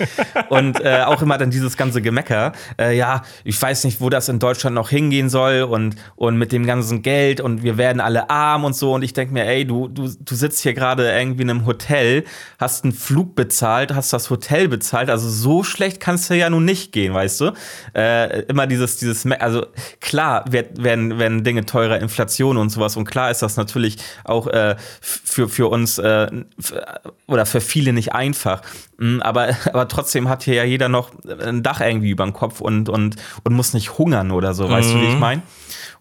Und äh, auch immer dann dieses ganze Gemecker, äh, ja, ich weiß nicht, wo das in Deutschland noch hingehen soll und, und mit dem ganzen Geld und wir werden alle arm und so. Und ich denke mir, ey, du, du, du sitzt hier gerade irgendwie in einem Hotel, hast einen Flug bezahlt, hast das Hotel bezahlt, also so schlecht kannst du ja nun nicht gehen, weißt du? Äh, immer dieses, dieses, also klar werden, werden Dinge teurer, Inflation und sowas. Und klar ist das natürlich auch äh, für, für uns äh, oder für viele nicht einfach. Mm, aber, aber trotzdem hat hier ja jeder noch ein Dach irgendwie über dem Kopf und, und, und muss nicht hungern oder so, weißt mhm. du, wie ich mhm. meine?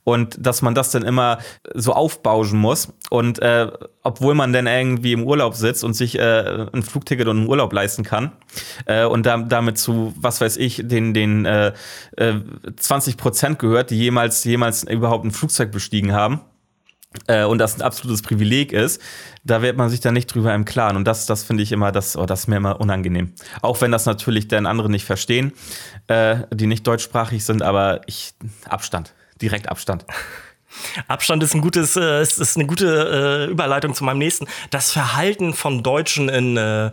Und dass man das dann immer so aufbauschen muss. Und äh, obwohl man dann irgendwie im Urlaub sitzt und sich äh, ein Flugticket und einen Urlaub leisten kann äh, und da, damit zu, was weiß ich, den, den äh, 20 äh, Prozent gehört, die jemals, jemals überhaupt ein Flugzeug bestiegen haben äh, und das ein absolutes Privileg ist, da wird man sich dann nicht drüber im Klaren. Und das, das finde ich immer, das, oh, das ist mir immer unangenehm. Auch wenn das natürlich dann andere nicht verstehen, äh, die nicht deutschsprachig sind, aber ich, Abstand, direkt Abstand. Abstand ist ein gutes, äh, ist, ist eine gute äh, Überleitung zu meinem nächsten. Das Verhalten von Deutschen in, äh,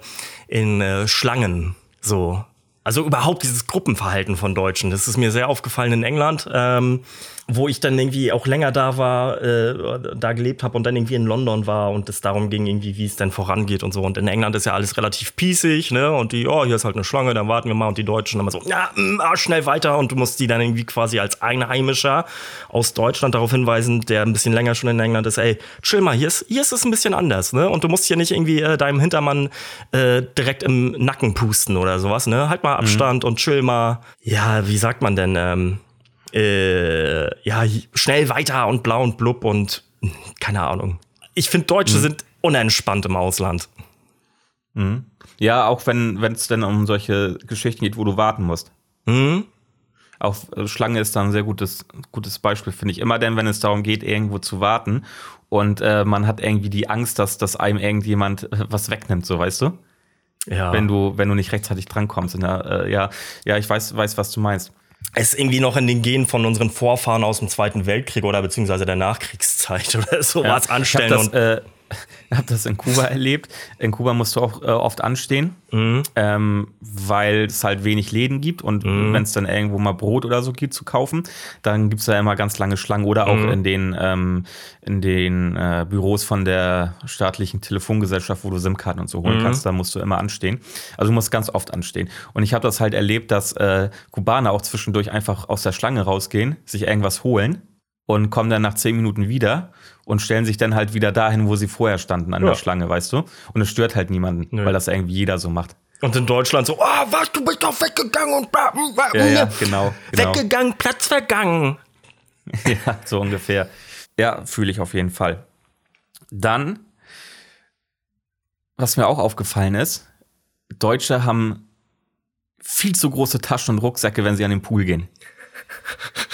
in äh, Schlangen. So. Also überhaupt dieses Gruppenverhalten von Deutschen. Das ist mir sehr aufgefallen in England. Ähm, wo ich dann irgendwie auch länger da war, äh, da gelebt habe und dann irgendwie in London war und es darum ging irgendwie, wie es denn vorangeht und so. Und in England ist ja alles relativ pießig, ne? Und die, oh, hier ist halt eine Schlange, dann warten wir mal. Und die Deutschen immer so, ja, mh, ah, schnell weiter. Und du musst die dann irgendwie quasi als Einheimischer aus Deutschland darauf hinweisen, der ein bisschen länger schon in England ist, ey, chill mal, hier ist, hier ist es ein bisschen anders, ne? Und du musst hier nicht irgendwie äh, deinem Hintermann äh, direkt im Nacken pusten oder sowas, ne? Halt mal mhm. Abstand mhm. und chill mal. Ja, wie sagt man denn? Ähm, äh, ja, schnell weiter und blau und blub und keine Ahnung. Ich finde, Deutsche mhm. sind unentspannt im Ausland. Mhm. Ja, auch wenn es denn um solche Geschichten geht, wo du warten musst. Mhm. Auch äh, Schlange ist da ein sehr gutes, gutes Beispiel, finde ich. Immer denn, wenn es darum geht, irgendwo zu warten und äh, man hat irgendwie die Angst, dass, dass einem irgendjemand äh, was wegnimmt, so weißt du? Ja. Wenn du, wenn du nicht rechtzeitig drankommst. Der, äh, ja, ja, ich weiß, weiß, was du meinst es irgendwie noch in den Genen von unseren Vorfahren aus dem Zweiten Weltkrieg oder beziehungsweise der Nachkriegszeit oder sowas ja, anstellen. Ich habe das, äh, hab das in Kuba erlebt. In Kuba musst du auch äh, oft anstehen, mhm. ähm, weil es halt wenig Läden gibt und mhm. wenn es dann irgendwo mal Brot oder so gibt zu kaufen, dann gibt es ja immer ganz lange Schlangen oder auch mhm. in den, ähm, in den äh, Büros von der staatlichen Telefongesellschaft, wo du SIM-Karten und so holen mhm. kannst, da musst du immer anstehen. Also du musst ganz oft anstehen. Und ich habe das halt erlebt, dass äh, Kubaner auch zwischendurch einfach aus der Schlange rausgehen, sich irgendwas holen und kommen dann nach zehn Minuten wieder und stellen sich dann halt wieder dahin, wo sie vorher standen an ja. der Schlange, weißt du? Und es stört halt niemanden, nee. weil das irgendwie jeder so macht. Und in Deutschland so, ah, oh, was, du bist doch weggegangen und bla, bla, ja, ja, genau, genau. Weggegangen, Platz vergangen. ja, so ungefähr. Ja, fühle ich auf jeden Fall. Dann, was mir auch aufgefallen ist, Deutsche haben viel zu große Taschen und Rucksäcke, wenn sie an den Pool gehen.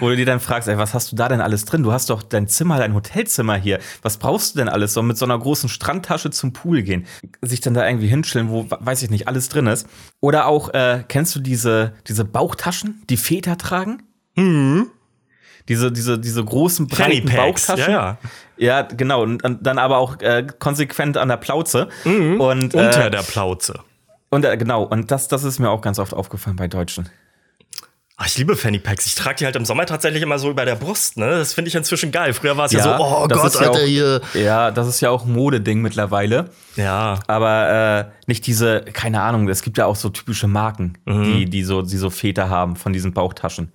Wo du dir dann fragst, ey, was hast du da denn alles drin? Du hast doch dein Zimmer, dein Hotelzimmer hier. Was brauchst du denn alles? So mit so einer großen Strandtasche zum Pool gehen. Sich dann da irgendwie hinschillen, wo, weiß ich nicht, alles drin ist. Oder auch, äh, kennst du diese, diese Bauchtaschen, die Väter tragen? Mhm. Diese, diese, diese großen, breiten Bauchtaschen. Ja, ja. ja, genau. Und, dann aber auch äh, konsequent an der Plauze. Mhm. Und, äh, Unter der Plauze. Und äh, genau, und das, das ist mir auch ganz oft aufgefallen bei Deutschen. Ach, ich liebe Fanny Packs. Ich trage die halt im Sommer tatsächlich immer so über der Brust. Ne? Das finde ich inzwischen geil. Früher war es ja, ja, so, oh Gott, ja Alter, auch, hier. Ja, das ist ja auch ein Modeding mittlerweile. Ja. Aber äh, nicht diese, keine Ahnung, es gibt ja auch so typische Marken, mhm. die, die, so, die so Väter haben von diesen Bauchtaschen.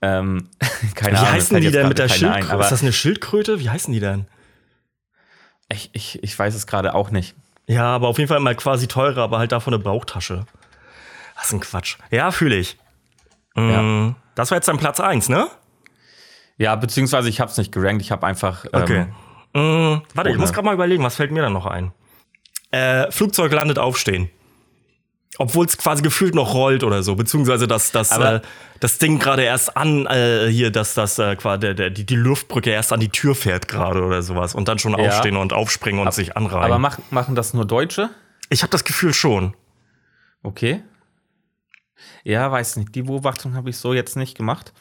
Ähm, keine Wie Ahnung. Wie heißen die denn mit der Schildkröte? Ist das eine Schildkröte? Wie heißen die denn? Ich, ich, ich weiß es gerade auch nicht. Ja, aber auf jeden Fall mal quasi teurer, aber halt davon eine Bauchtasche. Ist ein Quatsch. Ja, fühle ich. Ja. Mm, das war jetzt dann Platz 1, ne? Ja, beziehungsweise ich habe es nicht gerankt, ich habe einfach. Ähm, okay. Ähm, warte, ohne. ich muss gerade mal überlegen, was fällt mir dann noch ein? Äh, Flugzeug landet aufstehen. Obwohl es quasi gefühlt noch rollt oder so, beziehungsweise dass das, äh, das Ding gerade erst an, äh, hier, dass das äh, quasi der, der, die, die Luftbrücke erst an die Tür fährt gerade oder sowas und dann schon ja. aufstehen und aufspringen und Ab, sich anreihen. Aber mach, machen das nur Deutsche? Ich habe das Gefühl schon. Okay. Ja, weiß nicht. Die Beobachtung habe ich so jetzt nicht gemacht.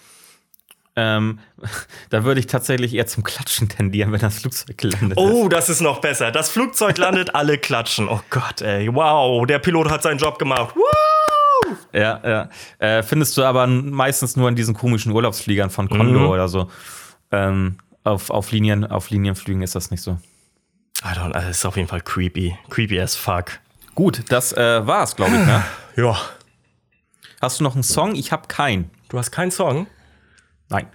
Ähm, da würde ich tatsächlich eher zum Klatschen tendieren, wenn das Flugzeug landet. Oh, das ist noch besser. Das Flugzeug landet, alle klatschen. Oh Gott, ey. Wow, der Pilot hat seinen Job gemacht. Woo! Ja, ja. Äh, findest du aber meistens nur in diesen komischen Urlaubsfliegern von Condor mhm. oder so. Ähm, auf, auf, Linien, auf Linienflügen ist das nicht so. I don't, das ist auf jeden Fall creepy. Creepy as fuck. Gut, das äh, war's, glaube ich, ne? ja. Hast du noch einen Song? Ich habe keinen. Du hast keinen Song? Nein.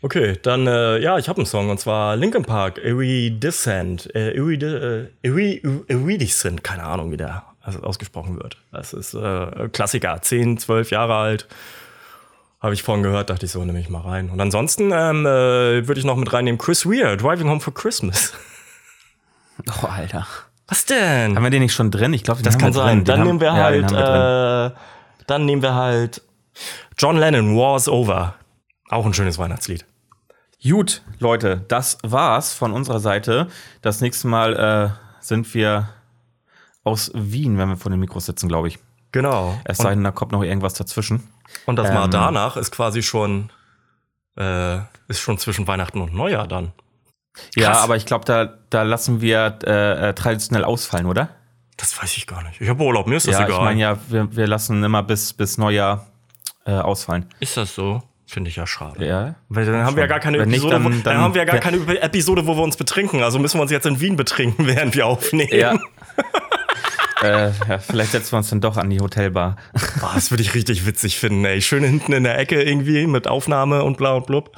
Okay, dann, äh, ja, ich habe einen Song und zwar Linkin Park, Iridescent. Äh, Iridescent, äh, keine Ahnung, wie der ausgesprochen wird. Das ist äh, Klassiker, 10, 12 Jahre alt. Habe ich vorhin gehört, dachte ich so, nehme ich mal rein. Und ansonsten ähm, äh, würde ich noch mit reinnehmen Chris Weir, Driving Home for Christmas. Oh, Alter. Was denn? Haben wir den nicht schon drin? Ich glaube, das kann sein. Dann nehmen wir halt, ja, äh, dann nehmen wir halt John Lennon, War's Over. Auch ein schönes Weihnachtslied. Gut, Leute, das war's von unserer Seite. Das nächste Mal äh, sind wir aus Wien, wenn wir vor den Mikros sitzen, glaube ich. Genau. Es sei denn, da kommt noch irgendwas dazwischen. Und das ähm, Mal danach ist quasi schon, äh, ist schon zwischen Weihnachten und Neujahr dann. Krass. Ja, aber ich glaube, da, da lassen wir äh, äh, traditionell ausfallen, oder? Das weiß ich gar nicht. Ich habe Urlaub, mir ist das ja, egal. Ich meine ja, wir, wir lassen immer bis, bis Neujahr äh, ausfallen. Ist das so? Finde ich ja schade. Ja. Weil dann haben schon. wir ja gar keine Episode, nicht, dann, wo, dann, haben wir ja gar keine Episode, wo wir uns betrinken. Also müssen wir uns jetzt in Wien betrinken, während wir aufnehmen. Ja. äh, ja, vielleicht setzen wir uns dann doch an die Hotelbar. Boah, das würde ich richtig witzig finden, ey. Schön hinten in der Ecke irgendwie mit Aufnahme und bla und blub.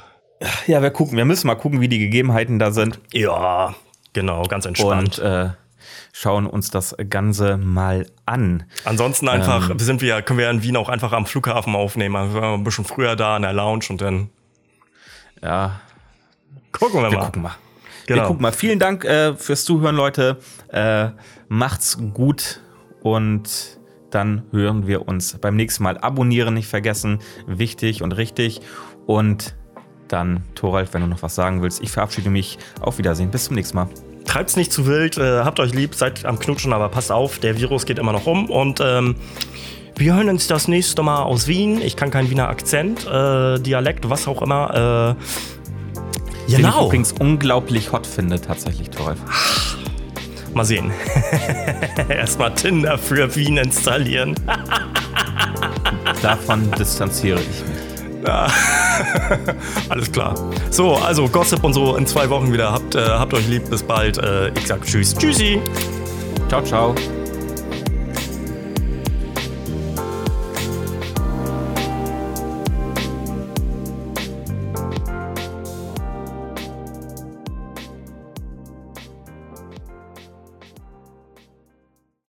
Ja, wir gucken. Wir müssen mal gucken, wie die Gegebenheiten da sind. Ja, genau, ganz entspannt. Und äh, schauen uns das Ganze mal an. Ansonsten einfach ähm, sind wir, können wir in Wien auch einfach am Flughafen aufnehmen. Also ein bisschen früher da in der Lounge und dann. Ja. Gucken wir, wir mal. Gucken mal. Genau. Wir gucken mal. Vielen Dank äh, fürs Zuhören, Leute. Äh, macht's gut und dann hören wir uns beim nächsten Mal. Abonnieren nicht vergessen. Wichtig und richtig. Und dann, Thoralf, wenn du noch was sagen willst, ich verabschiede mich. Auf Wiedersehen. Bis zum nächsten Mal treibt's nicht zu wild, äh, habt euch lieb, seid am Knutschen, aber passt auf, der Virus geht immer noch um und ähm, wir hören uns das nächste Mal aus Wien. Ich kann keinen Wiener Akzent, äh, Dialekt, was auch immer. Äh, genau. Den ich übrigens unglaublich hot finde, tatsächlich, Toralf. Mal sehen. Erstmal Tinder für Wien installieren. Davon distanziere ich mich. Ja. Alles klar. So, also Gossip und so in zwei Wochen wieder. Habt, äh, habt euch lieb. Bis bald. Äh, ich sag Tschüss. Tschüssi. Ciao, ciao.